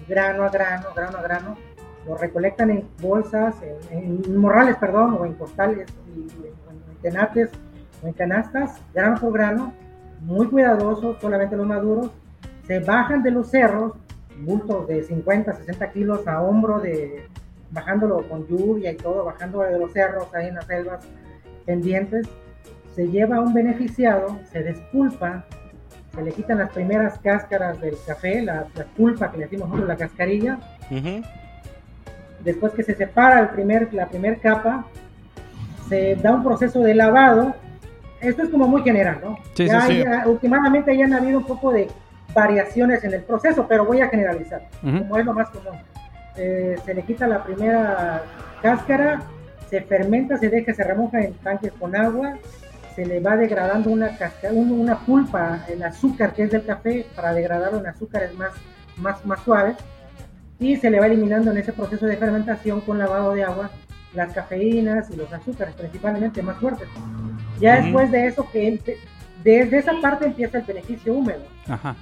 grano a grano, grano a grano, lo recolectan en bolsas, en, en morrales, perdón, o en costales, y, tenates, o en canastas, grano por grano, muy cuidadosos, solamente los maduros. Se bajan de los cerros, bultos de 50, 60 kilos a hombro de bajándolo con lluvia y todo, bajando de los cerros ahí en las selvas pendientes, se lleva a un beneficiado, se despulpa, se le quitan las primeras cáscaras del café, la, la pulpa que le decimos nosotros, la cascarilla, Ujú. después que se separa el primer, la primera capa, se da un proceso de lavado. Esto es como muy general, ¿no? Sí, ya, sí, sí. ya- últimamente ya han habido un poco de variaciones en el proceso, pero voy a generalizar, como es lo más común. Eh, se le quita la primera cáscara, se fermenta, se deja, se remoja en tanques con agua, se le va degradando una, casca- un- una pulpa, el azúcar que es del café, para degradarlo en azúcares más, más, más suaves, y se le va eliminando en ese proceso de fermentación con lavado de agua las cafeínas y los azúcares, principalmente más fuertes. Ya Ujú. después de eso, que desde esa parte empieza el beneficio húmedo. Ajá.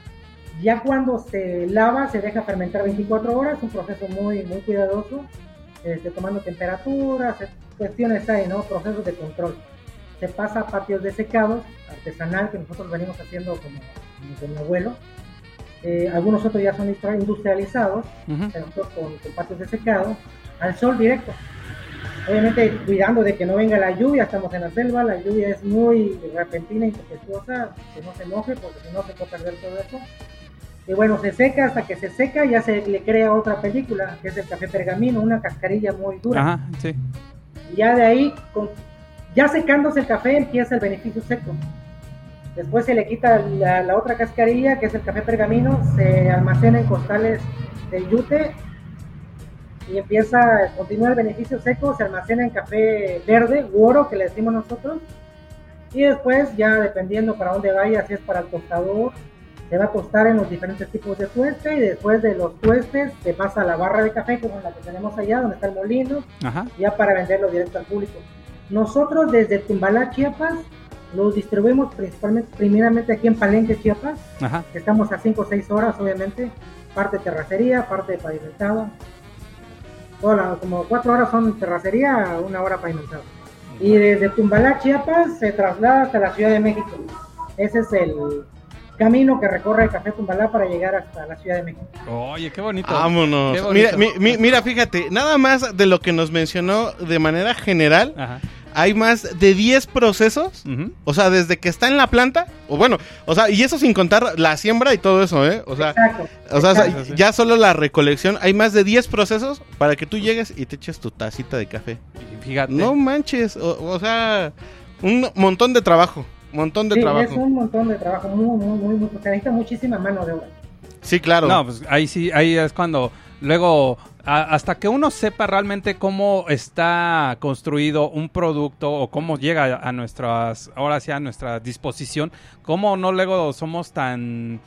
Ya cuando se lava, se deja fermentar 24 horas, un proceso muy, muy cuidadoso, este, tomando temperaturas, eh, cuestiones ahí, ¿no? Procesos de control. Se pasa a patios de secado artesanal que nosotros venimos haciendo como, como con mi abuelo. Eh, algunos otros ya son industri- industrializados, Ujú. pero nosotros con, con patios de secado, al sol directo. Obviamente cuidando de que no venga la lluvia, estamos en la selva, la lluvia es muy repentina y tempestuosa, que no se moje porque si no se puede perder todo eso. Y bueno, se seca, hasta que se seca ya se le crea otra película, que es el café pergamino, una cascarilla muy dura. Ajá, sí. Y ya de ahí, con- ya secándose el café, empieza el beneficio seco. Después se le quita la, la otra cascarilla, que es el café pergamino, se almacena en costales de yute y empieza, continúa el beneficio seco, se almacena en café verde, u oro, que le decimos nosotros. Y después, ya dependiendo para dónde vaya, si es para el tostador, se va a tostar en los diferentes tipos de tueste y después de los tuestes se pasa a la barra de café, como la que tenemos allá, donde está el molino, Ajá. ya para venderlo directo al público. Nosotros desde Tumbalá, Chiapas, los distribuimos principalmente, primeramente aquí en Palenque, Chiapas, Ajá. estamos a 5 o 6 horas, obviamente, parte de terracería, parte de pavimentado. Toda la- como 4 horas son terracería, una hora pavimentado. Y desde Tumbalá, Chiapas, se traslada hasta la Ciudad de México. Ese es el camino que recorre el Café Tumbalá para llegar hasta la Ciudad de México. Oye, qué bonito. Vámonos. Qué bonito. Mira, mi- mi- mira, fíjate, nada más de lo que nos mencionó de manera general, Ajá. Hay más de 10 procesos. O sea, desde que está en la planta, o bueno, o sea, y eso sin contar la siembra y todo eso, ¿eh? O sea, Exacto. o sea, exacto. ya solo la recolección, hay más de 10 procesos para que tú llegues y te eches tu tacita de café. Fíjate. No manches, o, o sea, un montón de trabajo, montón de Sí, trabajo. es un montón de trabajo, muy, muy, muy, muy, se necesita muchísima mano de obra. Sí, claro. No, pues ahí sí, ahí es cuando luego hasta que uno sepa realmente cómo está construido un producto o cómo llega a nuestras ahora sí a nuestra disposición, cómo no luego somos tan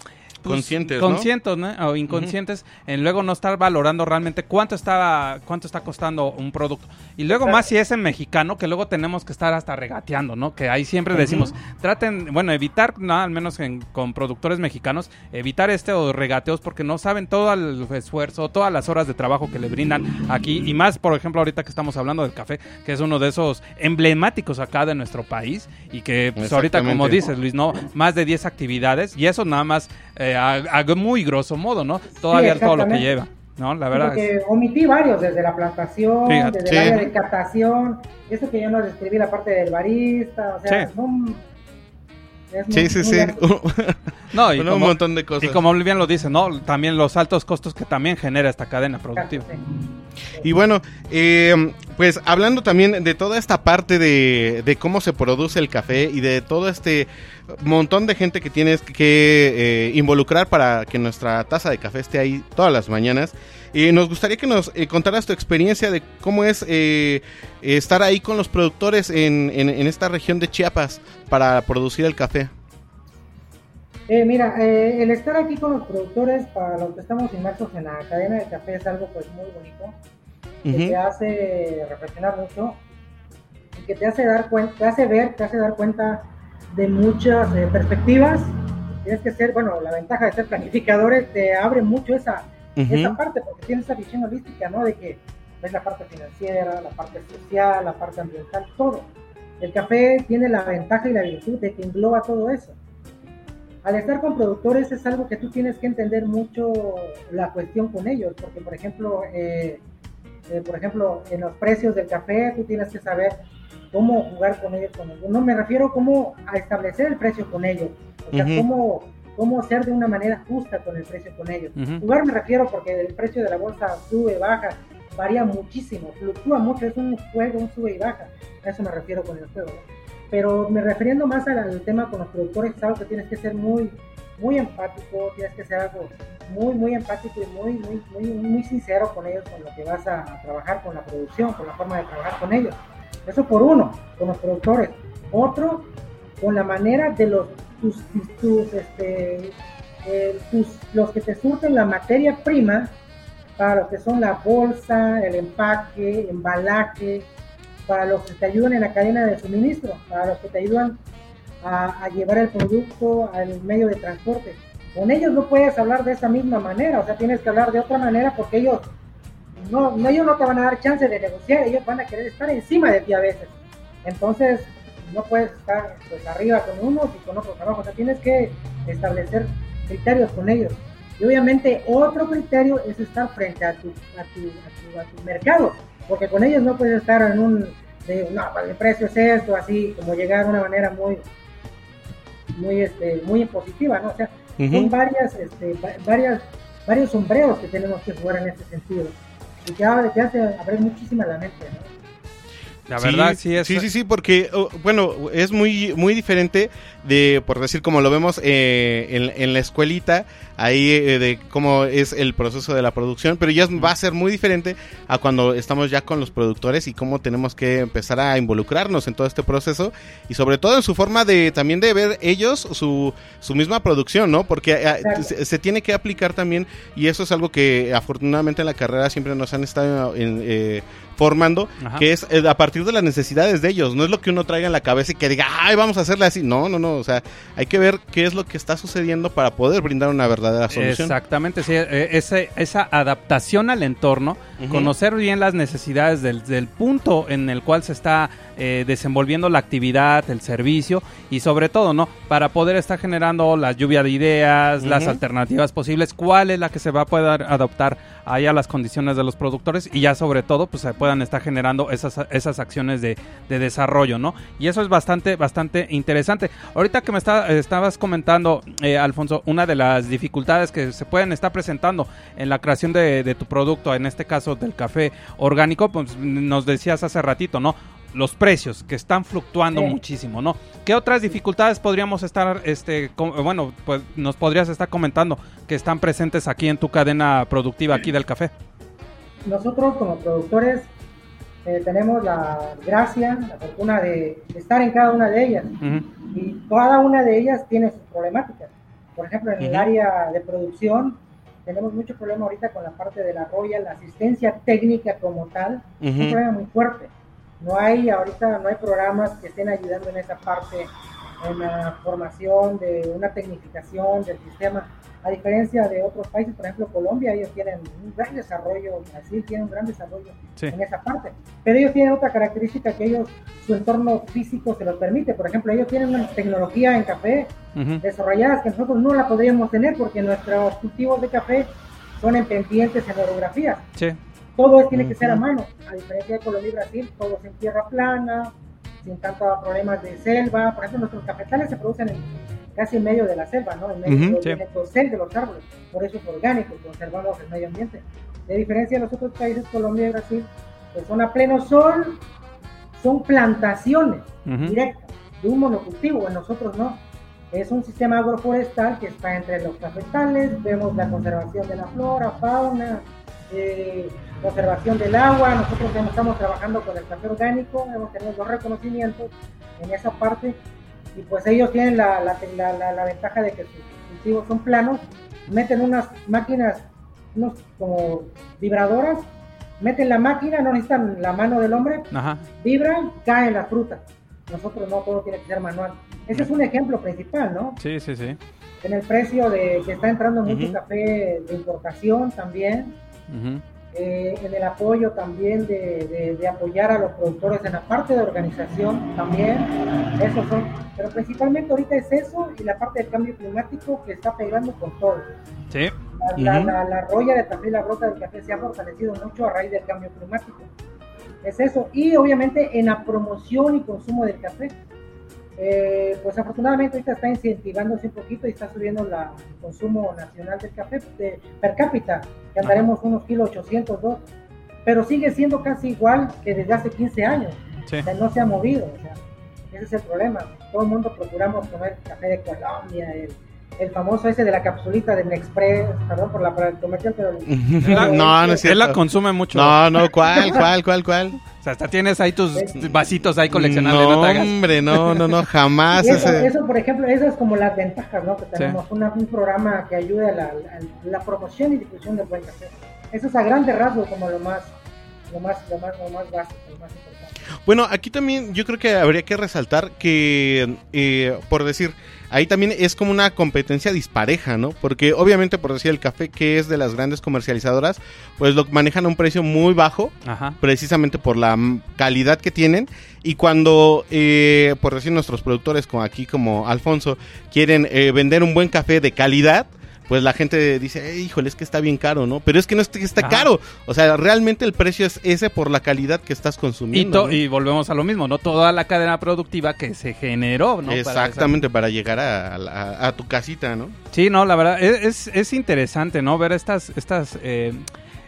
conscientes, ¿no? conscientes, ¿no? O inconscientes en luego no estar valorando realmente cuánto está cuánto está costando un producto. Y luego más si es en mexicano que luego tenemos que estar hasta regateando, ¿no? Que ahí siempre decimos, traten, bueno, evitar, no, al menos en- con productores mexicanos, evitar este o regateos porque no saben todo el esfuerzo, todas las horas de trabajo que le brindan aquí y más, por ejemplo, ahorita que estamos hablando del café, que es uno de esos emblemáticos acá de nuestro país y que pues, ahorita como dices Luis, no, más de 10 actividades y eso nada más eh, a, a muy grosso modo, ¿no? Todavía Sí, todo lo que lleva, ¿no? La verdad Porque es- omití varios, desde la plantación, Fíjate, desde sí. el área de captación, eso que yo no describí, la parte del barista, o sea, Sí. es Sí, muy- sí, muy sí. No, y Bueno, un montón de cosas. Y como bien lo dice, ¿no? También los altos costos que también genera esta cadena productiva. Y bueno, eh, pues hablando también de toda esta parte de, cómo se produce el café y de todo este montón de gente que tienes que eh, involucrar para que nuestra taza de café esté ahí todas las mañanas. Y nos gustaría que nos eh, contaras tu experiencia de cómo es eh, estar ahí con los productores en, en- en esta región de Chiapas para producir el café. Eh, mira, eh, el estar aquí con los productores para los que estamos inmersos en la cadena de café es algo pues muy bonito, que te hace reflexionar mucho y que te hace dar cuenta, te hace ver, te hace dar cuenta de muchas eh, perspectivas. Tienes que ser, bueno, la ventaja de ser planificadores te abre mucho esa, esa parte, porque tienes esa visión holística, ¿no? De que ves la parte financiera, la parte social, la parte ambiental, todo. El café tiene la ventaja y la virtud de que engloba todo eso. Al estar con productores es algo que tú tienes que entender mucho la cuestión con ellos, porque por ejemplo, eh, eh, por ejemplo, en los precios del café tú tienes que saber cómo jugar con ellos. Con ellos. No me refiero cómo a establecer el precio con ellos, o sea, cómo, cómo ser de una manera justa con el precio con ellos. Jugar me refiero porque el precio de la bolsa sube, baja, varía muchísimo, fluctúa mucho, es un juego, un sube y baja. A eso me refiero con el juego. ¿no? Pero me refiriendo más al, tema con los productores, es algo que tienes que ser muy, muy empático, tienes que ser algo muy, muy empático y muy, muy, muy, sincero con ellos, con lo que vas a, a trabajar, con la producción, con la forma de trabajar con ellos. Eso por uno, con los productores. Otro, con la manera de los, tus, tus, este, eh, tus- los que te surten la materia prima para lo que son la bolsa, el empaque, embalaje, para los que te ayudan en la cadena de suministro, para los que te ayudan a, llevar el producto al medio de transporte. Con ellos no puedes hablar de esa misma manera, o sea, tienes que hablar de otra manera porque ellos no, no, ellos no te van a dar chance de negociar, ellos van a querer estar encima de ti a veces. Entonces, no puedes estar pues, arriba con unos y con otros abajo, o sea, tienes que establecer criterios con ellos. Y obviamente otro criterio es estar frente a tu, a tu, a tu, a tu mercado, porque con ellos no puedes estar en un, de, no, pues, el precio es esto, así como llegar de una manera muy, muy, este, muy impositiva, ¿no? O sea, son varias, este, va- varias, varios sombreros que tenemos que jugar en ese sentido. Y que te hace abrir muchísima la mente, ¿no? La verdad, sí es- Sí, sí, sí, porque, oh, bueno, es muy, muy diferente de, por decir, como lo vemos eh, en, en la escuelita, ahí eh, de cómo es el proceso de la producción, pero ya va a ser muy diferente a cuando estamos ya con los productores y cómo tenemos que empezar a involucrarnos en todo este proceso y sobre todo en su forma de también de ver ellos su, su misma producción, ¿no? Porque eh, Exacto. se, se tiene que aplicar también y eso es algo que afortunadamente en la carrera siempre nos han estado en, eh, formando, Ajá. que es eh, a partir de las necesidades de ellos. No es lo que uno traiga en la cabeza y que diga, ay, vamos a hacerle así. No, no, no. O sea, hay que ver qué es lo que está sucediendo para poder brindar una verdadera solución. Exactamente, sí, eh, ese- esa adaptación al entorno, conocer bien las necesidades del, del punto en el cual se está eh, desenvolviendo la actividad, el servicio y sobre todo, ¿no? Para poder estar generando la lluvia de ideas, las alternativas posibles, cuál es la que se va a poder adaptar ahí a las condiciones de los productores y ya sobre todo, pues se puedan estar generando esas, esas acciones de, de desarrollo, ¿no? Y eso es bastante, bastante interesante. Ahorita que me está- estabas comentando, eh, Alfonso, una de las dificultades que se pueden estar presentando en la creación de, de tu producto, en este caso del café orgánico, pues nos decías hace ratito, ¿no? Los precios que están fluctuando Sí. muchísimo, ¿no? ¿Qué otras dificultades podríamos estar, este, bueno, pues nos podrías estar comentando que están presentes aquí en tu cadena productiva aquí del café? Nosotros como productores eh, tenemos la gracia, la fortuna de, de estar en cada una de ellas. Y cada una de ellas tiene sus problemáticas. Por ejemplo, en el área de producción tenemos mucho problema ahorita con la parte de la roya, la asistencia técnica como tal, es un problema muy fuerte. No hay ahorita, no hay programas que estén ayudando en esa parte, en la formación de una tecnificación del sistema. A diferencia de otros países, por ejemplo Colombia, ellos tienen un gran desarrollo, Brasil tiene un gran desarrollo Sí. en esa parte. Pero ellos tienen otra característica que ellos, su entorno físico se los permite. Por ejemplo, ellos tienen una tecnología en café Ujú. desarrolladas que nosotros no la podríamos tener porque nuestros cultivos de café son en pendientes en orografías. Sí. Todo tiene que ser a mano, a diferencia de Colombia y Brasil, todo es en tierra plana, sin tantos problemas de selva. Por ejemplo, nuestros cafetales se producen en, casi en medio de la selva, ¿no? En medio del sí. de los árboles. Por eso es orgánico, conservamos el medio ambiente. De diferencia de los otros países, Colombia y Brasil, que son a pleno sol, son plantaciones directas de un monocultivo, en nosotros no. Es un sistema agroforestal que está entre los cafetales, vemos la conservación de la flora, fauna, eh, conservación del agua. Nosotros ya estamos trabajando con el café orgánico, hemos tenido dos reconocimientos en esa parte y pues ellos tienen la, la, la, la- la ventaja de que sus cultivos son planos, meten unas máquinas, unos como vibradoras, meten la máquina, no necesitan la mano del hombre, Ajá. vibran, cae la fruta. Nosotros no, todo tiene que ser manual. Ese es un ejemplo principal, ¿no? Sí, sí, sí. En el precio de que está entrando mucho café de importación también, Ujú. Eh, en el apoyo también de, de- de apoyar a los productores en la parte de organización también, esos son, pero principalmente ahorita es eso y la parte del cambio climático que está pegando con todo. Sí. La, la, Ujú. la- la roya de café la brota del café se ha fortalecido mucho a raíz del cambio climático. Es eso. Y obviamente en la promoción y consumo del café. Eh, pues afortunadamente ahorita está incentivándose un poquito y está subiendo la, el consumo nacional del café de- per cápita, que andaremos unos kilos 802, pero sigue siendo casi igual que desde hace 15 años. Sí. O sea, no se ha movido. o sea, ese es el problema. Todo el mundo procuramos comer café de Colombia, el, el famoso ese de la capsulita del Nexpress, perdón por la para el comercial, pero... No, no es Él la cierto. consume mucho. No, no, ¿cuál, cuál, cuál, cuál? O sea, hasta tienes ahí tus vasitos ahí coleccionables, no, No, te hagas. hombre, no, no, no, jamás eso, ese. eso, por ejemplo, esas es como las ventajas, ¿no? Que tenemos una- un programa que ayude a la, a la promoción y difusión del buen café. Eso es a grandes rasgos como lo más, lo más, lo más, lo más básico, lo más importante. Bueno, aquí también yo creo que habría que resaltar que, eh, por decir, ahí también es como una competencia dispareja, ¿no? Porque obviamente, por decir, el café que es de las grandes comercializadoras, pues lo manejan a un precio muy bajo, Ajá. precisamente por la calidad que tienen. Y cuando, eh, por decir, nuestros productores, como aquí como Alfonso, quieren eh, vender un buen café de calidad, pues la gente dice, "Eh, híjole, es que está bien caro, ¿no? Pero es que no es que está Ajá. caro. O sea, realmente el precio es ese por la calidad que estás consumiendo. y volvemos a lo mismo, ¿no? Toda la cadena productiva que se generó, ¿no? Exactamente, para, llegar a, a- a tu casita, ¿no? Sí, no, la verdad, es, es, es interesante, ¿no? Ver estas, estas, eh,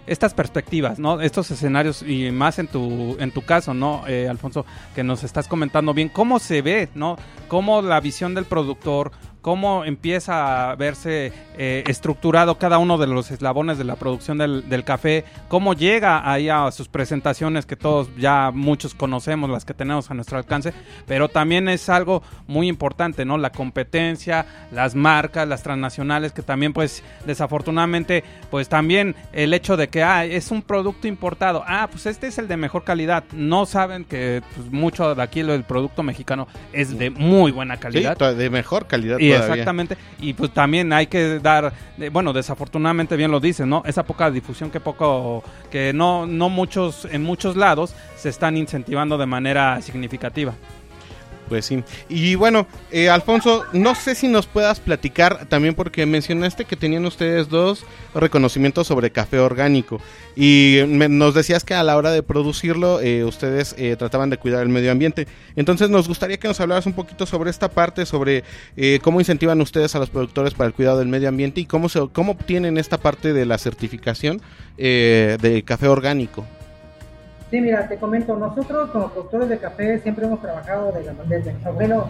estas perspectivas, ¿no? Estos escenarios y más en tu, en tu caso, ¿no, eh, Alfonso? Que nos estás comentando bien cómo se ve, ¿no? Cómo la visión del productor, cómo empieza a verse eh, estructurado cada uno de los eslabones de la producción del, del café, cómo llega ahí a sus presentaciones que todos ya muchos conocemos, las que tenemos a nuestro alcance, pero también es algo muy importante, ¿no? La competencia, las marcas, las transnacionales, que también pues desafortunadamente pues también el hecho de que ah, es un producto importado, ah, pues este es el de mejor calidad, no saben que pues, mucho de aquí del producto mexicano es de muy buena calidad. Sí, de mejor calidad Y exactamente, y pues también hay que dar, bueno, desafortunadamente bien lo dicen, ¿no? Esa poca difusión que poco, que no, no muchos, en muchos lados se están incentivando de manera significativa. Pues sí. Y bueno, eh, Alfonso, no sé si nos puedas platicar también porque mencionaste que tenían ustedes dos reconocimientos sobre café orgánico y me- nos decías que a la hora de producirlo eh, ustedes eh, trataban de cuidar el medio ambiente. Entonces nos gustaría que nos hablaras un poquito sobre esta parte, sobre eh, cómo incentivan ustedes a los productores para el cuidado del medio ambiente y cómo, se, cómo obtienen esta parte de la certificación eh, de café orgánico. Sí, mira, te comento, nosotros como productores de café siempre hemos trabajado de la, desde el abuelo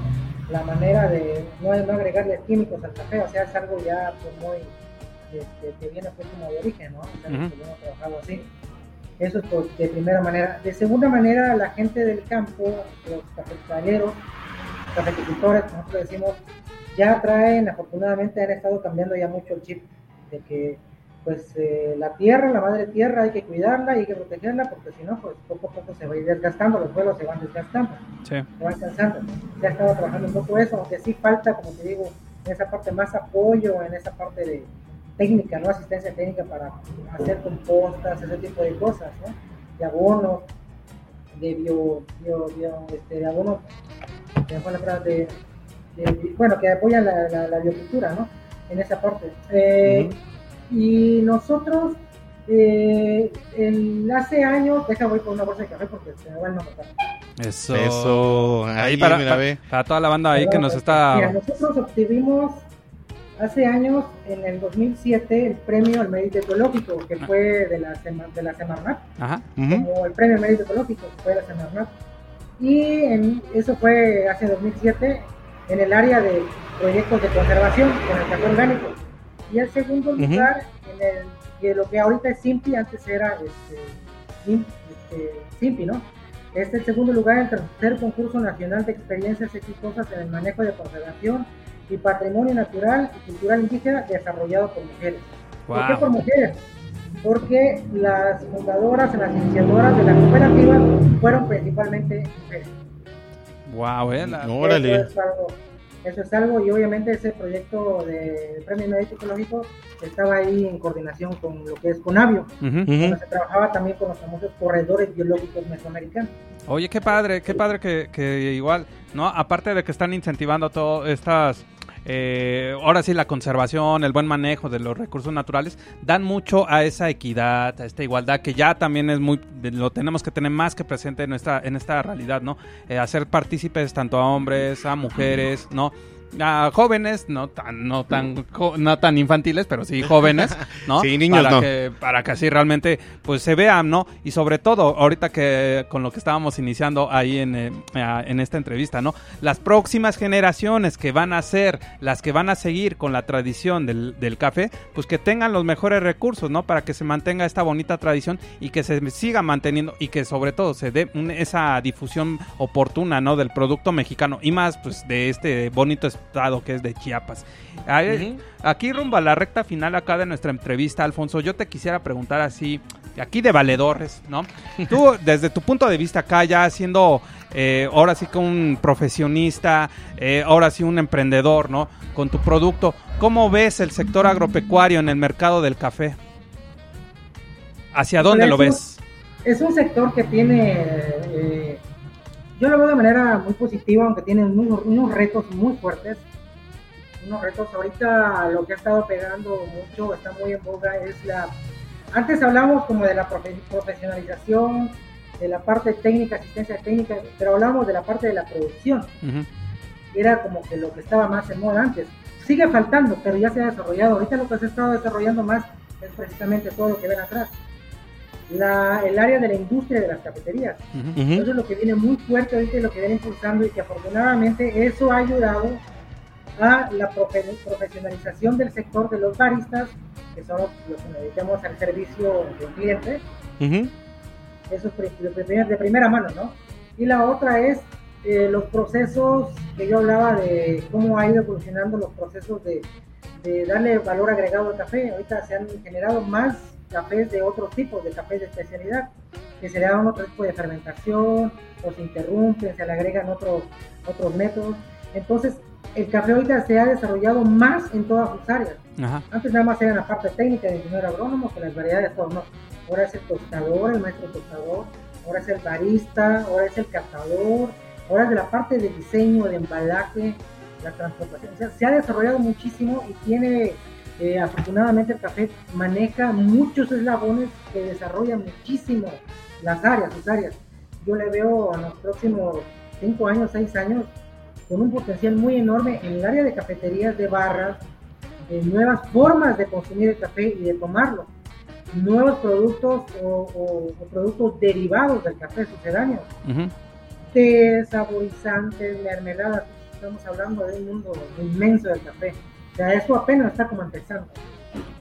la manera de no, no agregarle químicos al café, o sea, es algo ya pues muy, este, que viene pues como de origen, ¿no? O sea, que lo hemos trabajado así. Eso es por- de primera manera. De segunda manera, la gente del campo, los cafetaleros, cafeticultores, como nosotros decimos, ya traen, afortunadamente han estado cambiando ya mucho el chip de que pues eh, la tierra, la madre tierra hay que cuidarla y hay que protegerla porque si no pues poco a poco se va a ir desgastando, los suelos se van desgastando, Sí. se van cansando. Ya estaba trabajando un poco eso, aunque sí falta, como te digo, en esa parte más apoyo, en esa parte de técnica, ¿no? Asistencia técnica para hacer compostas, ese tipo de cosas, ¿no? De abonos, de bio, bio, bio, este, de se palabra, de, de- bueno, que apoyan la, la, la biocultura, ¿no? En esa parte. Eh, Y nosotros, eh, el- hace años, deja voy por una bolsa de café porque se me va el nombre. Eso. Eso, ahí, para, mira, para- ve. para toda la banda ahí que nos Mira, está... nosotros obtuvimos hace años, en el 2007, el premio al mérito ecológico, que fue de la, Sema- de la Semarnat, Ajá. como el premio al mérito ecológico, que fue de la Semarnat. Y en- eso fue hace 2007 en el área de proyectos de conservación con el café orgánico. Y el segundo lugar, en el, que lo que ahorita es Simpi, antes era este, Sim- este, Simpi, ¿no? Este es el segundo lugar en el tercer concurso nacional de experiencias exitosas en el manejo de conservación y patrimonio natural y cultural indígena desarrollado por mujeres. ¿Por qué por mujeres? Porque las fundadoras, las iniciadoras de la cooperativa fueron principalmente mujeres. Wow, eh. la- Eso es algo, eso es algo y obviamente ese proyecto de Premio Médico Ecológico estaba ahí en coordinación con lo que es Conavio, donde se trabajaba también con los famosos corredores biológicos mesoamericanos. Oye, qué padre, qué padre que, que igual, ¿no? Aparte de que están incentivando todas estas, eh, ahora sí, la conservación, el buen manejo de los recursos naturales, dan mucho a esa equidad, a esta igualdad, que ya también es muy, lo tenemos que tener más que presente en esta, en esta realidad, ¿no? Eh, hacer partícipes tanto a hombres, a mujeres, ¿no? A jóvenes, no tan, no tan, no tan infantiles, pero sí jóvenes, ¿no? Sí, niños para no. que para que así realmente pues se vean, ¿no? Y sobre todo, ahorita que con lo que estábamos iniciando ahí en, eh, en esta entrevista, ¿no? Las próximas generaciones que van a ser, las que van a seguir con la tradición del, del café, pues que tengan los mejores recursos, ¿no? Para que se mantenga esta bonita tradición y que se siga manteniendo y que sobre todo se dé un- esa difusión oportuna, ¿no? Del producto mexicano y más, pues, de este bonito estado que es de Chiapas. Aquí rumbo a la recta final acá de nuestra entrevista, Alfonso, yo te quisiera preguntar así, aquí de valedores, ¿no? Tú, desde tu punto de vista acá, ya siendo eh, ahora sí que un profesionista, eh, ahora sí un emprendedor, ¿no? Con tu producto, ¿cómo ves el sector agropecuario en el mercado del café? ¿Hacia dónde Pero lo es un- ves? Es un sector que tiene, eh, yo lo veo de manera muy positiva, aunque tiene unos, unos retos muy fuertes. Unos retos, ahorita lo que ha estado pegando mucho, está muy en boga, es la... Antes hablamos como de la profe- profesionalización, de la parte técnica, asistencia técnica, pero hablamos de la parte de la producción. Ujú. Era como que lo que estaba más en moda antes. Sigue faltando, pero ya se ha desarrollado. Ahorita lo que se ha estado desarrollando más es precisamente todo lo que ven atrás la, el área de la industria de las cafeterías. Ujú. Eso es lo que viene muy fuerte ahorita y lo que viene impulsando y que afortunadamente eso ha ayudado a la profe- profesionalización del sector de los baristas, que son los que nos dedicamos al servicio del cliente. Ujú. Eso es de primera, de primera mano, ¿no? Y la otra es eh, los procesos que yo hablaba de cómo ha ido evolucionando los procesos de, de darle valor agregado al café. Ahorita se han generado más cafés de otros tipos, de cafés de especialidad, que se le dan otro tipo de fermentación, o se interrumpen, se le agregan otros, otros métodos. Entonces, el café ahorita se ha desarrollado más en todas sus áreas. Ajá. Antes nada más era la parte técnica del ingeniero agrónomo, con las variedades, no. Ahora es el tostador, el maestro tostador, ahora es el barista, ahora es el catador, ahora es de la parte de diseño, de embalaje, la transportación. O sea, se ha desarrollado muchísimo y tiene, eh, afortunadamente el café maneja muchos eslabones que desarrollan muchísimo las áreas, sus áreas. Yo le veo a los próximos 5 años, 6 años, con un potencial muy enorme en el área de cafeterías, de barras, de nuevas formas de consumir el café y de tomarlo, nuevos productos o, o- o productos derivados del café sucedáneos, Ujú. té, saborizantes, mermeladas, estamos hablando de un mundo inmenso del café. Sea, eso apenas está como empezando.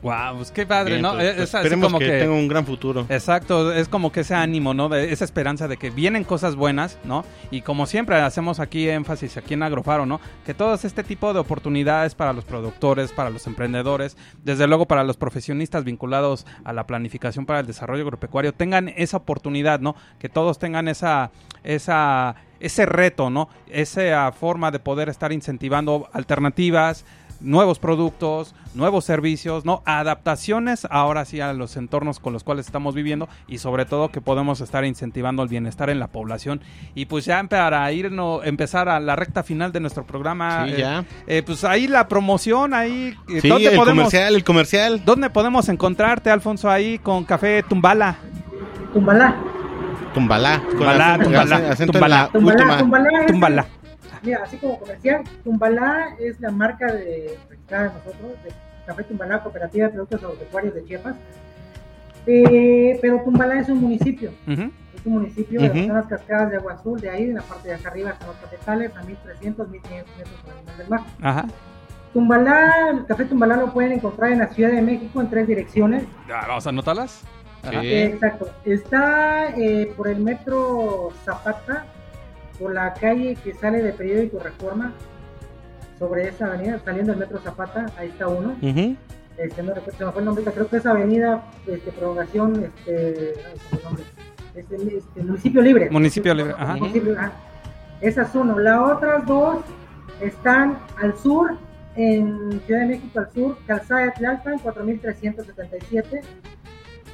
Wow, pues qué padre, Bien, ¿no? pues, Es- pues es así esperemos como que que tenga un gran futuro. Exacto, es como que ese ánimo, ¿no? De esa esperanza de que vienen cosas buenas, ¿no? Y como siempre hacemos aquí énfasis aquí en Agrofaro, ¿no? Que todo este tipo de oportunidades para los productores, para los emprendedores, desde luego para los profesionistas vinculados a la planificación para el desarrollo agropecuario, tengan esa oportunidad, ¿no? Que todos tengan esa, esa, ese reto, ¿no? Esa forma de poder estar incentivando alternativas, nuevos productos, nuevos servicios, ¿no? Adaptaciones ahora sí a los entornos con los cuales estamos viviendo y sobre todo que podemos estar incentivando el bienestar en la población. Y pues ya para irnos, empezar a la recta final de nuestro programa, Sí, eh, ya. eh, pues ahí la promoción, ahí... eh, Sí, ¿dónde el podemos- comercial, el comercial. ¿Dónde podemos encontrarte, Alfonso, ahí con Café Tumbala? Tumbalá. Tumbalá. con Tumbalá, acento- Tumbalá, acento en Tumbalá. la Tumbalá, última. Tumbalá es- Tumbala. Mira, así como comercial, Tumbalá es la marca de registrada de nosotros, de Café Tumbalá, Cooperativa de Productos Agropecuarios de Chiapas. Eh, pero Tumbalá es un municipio, es un municipio de Ujú. las zonas cascadas de Agua Azul, de ahí, en la parte de acá arriba están los cafetales, a 1300, 1500 metros nivel del mar. Ajá. Tumbalá, el Café Tumbalá lo pueden encontrar en la Ciudad de México en tres direcciones. Ya, Vamos a anotarlas. Sí. Exacto. Está eh, por el metro Zapata, por la calle que sale de Periódico Reforma, sobre esa avenida, saliendo del metro Zapata, ahí está uno. Ujú. Este, no recuerdo, se me fue el nombre, creo que es avenida este, Prolongación, este, ay, nombre. Este, este, Municipio Libre. Municipio Libre, ajá. Municipio, ajá. Esa es uno. Las otras dos están al sur, en Ciudad de México al sur, Calzada de Tlalpan, 4377,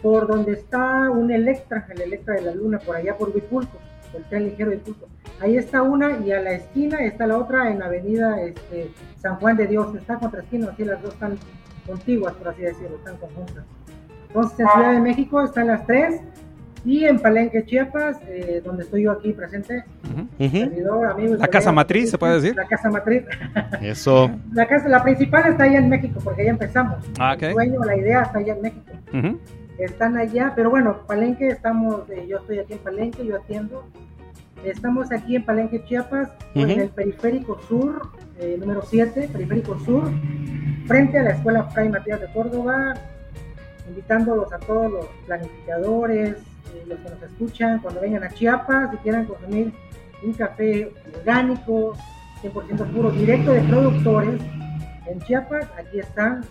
por donde está un Electra, el Electra de la Luna, por allá por Huipulco, el tren ligero de Huipulco. Ahí está una y a la esquina está la otra en la avenida este, San Juan de Dios. Está contra esquina, así las dos están contiguas, por así decirlo, están conjuntas. Entonces en Ciudad de México están las tres y en Palenque, Chiapas, eh, donde estoy yo aquí presente, Ujú. Ujú. servidor, amigo y La casa matriz, ¿se puede decir? La casa matriz. Eso. La, casa, la principal está allá en México, porque ya empezamos. Ah, ok. El sueño, la idea está allá en México. Ujú. Están allá, pero bueno, Palenque, estamos, eh, yo estoy aquí en Palenque, yo atiendo. Estamos aquí en Palenque, Chiapas, en Ujú. el periférico sur, eh, número 7, periférico sur, frente a la Escuela Fray Matías de Córdoba, invitándolos a todos los planificadores, eh, los que nos escuchan, cuando vengan a Chiapas y quieran consumir un café orgánico, 100% puro, directo de productores en Chiapas, aquí están,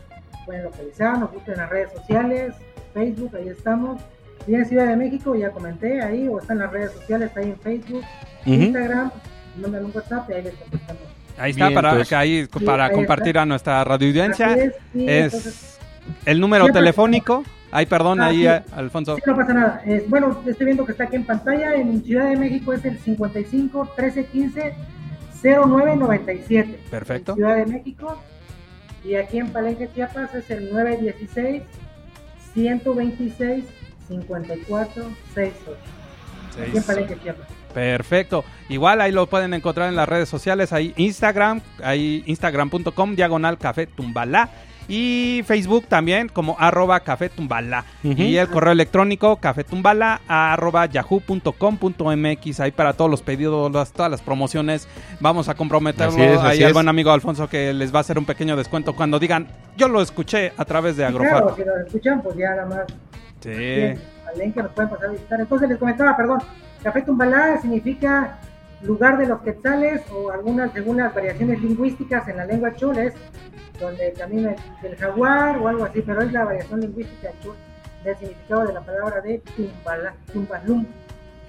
pueden localizar, nos busquen en las redes sociales, Facebook, ahí estamos. Y en Ciudad de México, ya comenté ahí, o están las redes sociales, ahí en Facebook, Ujú. Instagram, mandan un WhatsApp y ahí les contestamos. Ahí está, Bien, para, pues. que ahí, Sí, para ahí compartir está. a nuestra radioaudiencia. Así es, sí, es entonces- el número telefónico. Ay, perdón, Ah, ahí, sí. Alfonso. Sí, no pasa nada. Es, bueno, estoy viendo que está aquí en pantalla. En Ciudad de México es el 55 13 15 09 97. Perfecto. En Ciudad de México. Y aquí en Palenque, Chiapas es el 916 126 54 68. Aquí Palenque, Chiapas. Perfecto. Igual ahí lo pueden encontrar en las redes sociales, ahí Instagram, ahí instagram.com, diagonal café tumbalá. Y Facebook también como arroba café tumbala. Ujú. Y el correo electrónico cafetumbala arroba yahoo.com.mx. Ahí para todos los pedidos, las- todas las promociones. Vamos a comprometerlo Así es, así ahí al es. buen amigo Alfonso que les va a hacer un pequeño descuento cuando digan yo lo escuché a través de Y Agrofaro. claro, si nos escuchan, pues ya nada más. Sí. Bien, Palenque nos pueden pasar a visitar. Entonces les comentaba, perdón, Café Tumbalá significa lugar de los quetzales o algunas, según las variaciones lingüísticas en la lengua choles, donde camina el jaguar o algo así, pero es la variación lingüística chol del significado de la palabra de Tumbalá, Tumbalum.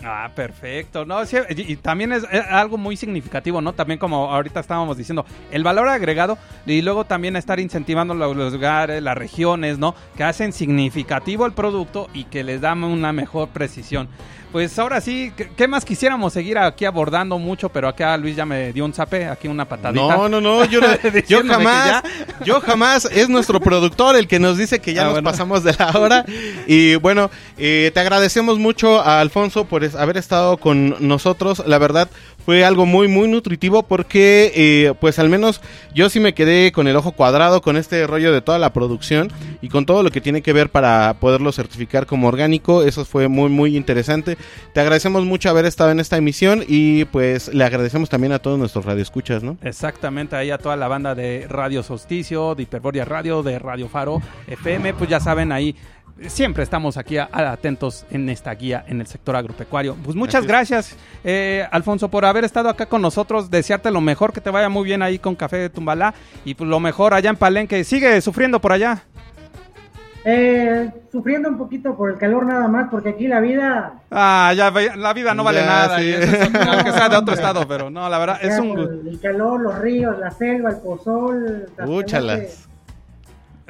Ah, perfecto. No, sí, y, también es, es algo muy significativo, ¿no? También como ahorita estábamos diciendo, el valor agregado y luego también estar incentivando los, los lugares, las regiones, ¿no? Que hacen significativo el producto y que les dan una mejor precisión. Pues ahora sí, ¿qué, más quisiéramos seguir aquí abordando mucho? Pero acá Luis ya me dio un zape, aquí una patadita. No, no, no, yo, no- yo jamás, yo jamás, es nuestro productor el que nos dice que ya Ah, nos bueno. pasamos de la hora. Y bueno, eh, te agradecemos mucho a Alfonso por haber estado con nosotros. La verdad, fue algo muy muy nutritivo porque eh, pues al menos yo sí me quedé con el ojo cuadrado con este rollo de toda la producción y con todo lo que tiene que ver para poderlo certificar como orgánico. Eso fue muy muy interesante. Te agradecemos mucho haber estado en esta emisión y pues le agradecemos también a todos nuestros radioescuchas no exactamente ahí a toda la banda de Radio Solsticio de Hiperboria Radio de Radio Faro FM pues ya saben ahí siempre estamos aquí a, a atentos en esta guía en el sector agropecuario. Pues muchas gracias, eh, Alfonso, por haber estado acá con nosotros. Desearte lo mejor, que te vaya muy bien ahí con Café de Tumbalá y pues lo mejor allá en Palenque. Sigue sufriendo por allá. Eh, sufriendo un poquito por el calor nada más, porque aquí la vida... Ah, ya, la vida no vale Ya, nada, sí. eso aunque sea de otro estado, pero no, la verdad, es un. El calor, los ríos, la selva, el pozol... las Úchalas.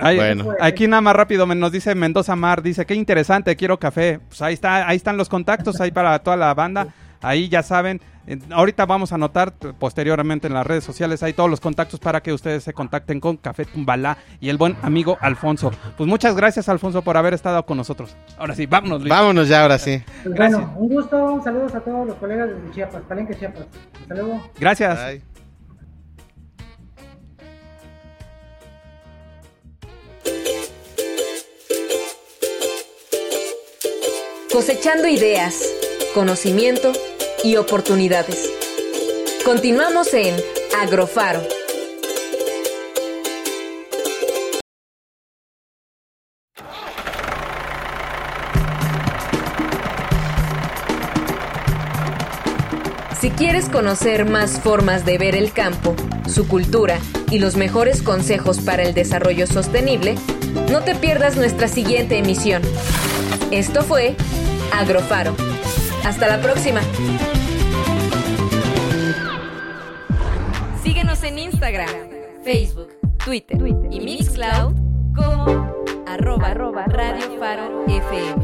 Bueno. Aquí nada más rápido nos dice Mendoza Mar, dice, qué interesante, quiero café. Pues ahí está, ahí están los contactos, ahí para toda la banda. Ahí ya saben, eh, ahorita vamos a anotar posteriormente en las redes sociales ahí todos los contactos para que ustedes se contacten con Café Tumbalá y el buen amigo Alfonso. Pues muchas gracias Alfonso por haber estado con nosotros. Ahora sí, vámonos. Luis. vámonos ya ahora sí Pues Gracias. bueno, un gusto, saludos a todos los colegas de Chiapas, Palenque, Chiapas. Hasta luego. Gracias. Bye. Cosechando ideas, conocimiento y oportunidades. Continuamos en Agrofaro. Si quieres conocer más formas de ver el campo, su cultura y los mejores consejos para el desarrollo sostenible, no te pierdas nuestra siguiente emisión. Esto fue Agrofaro. Hasta la próxima. Síguenos en Instagram, Facebook, Twitter, y Mixcloud como arroba, Radio Faro FM.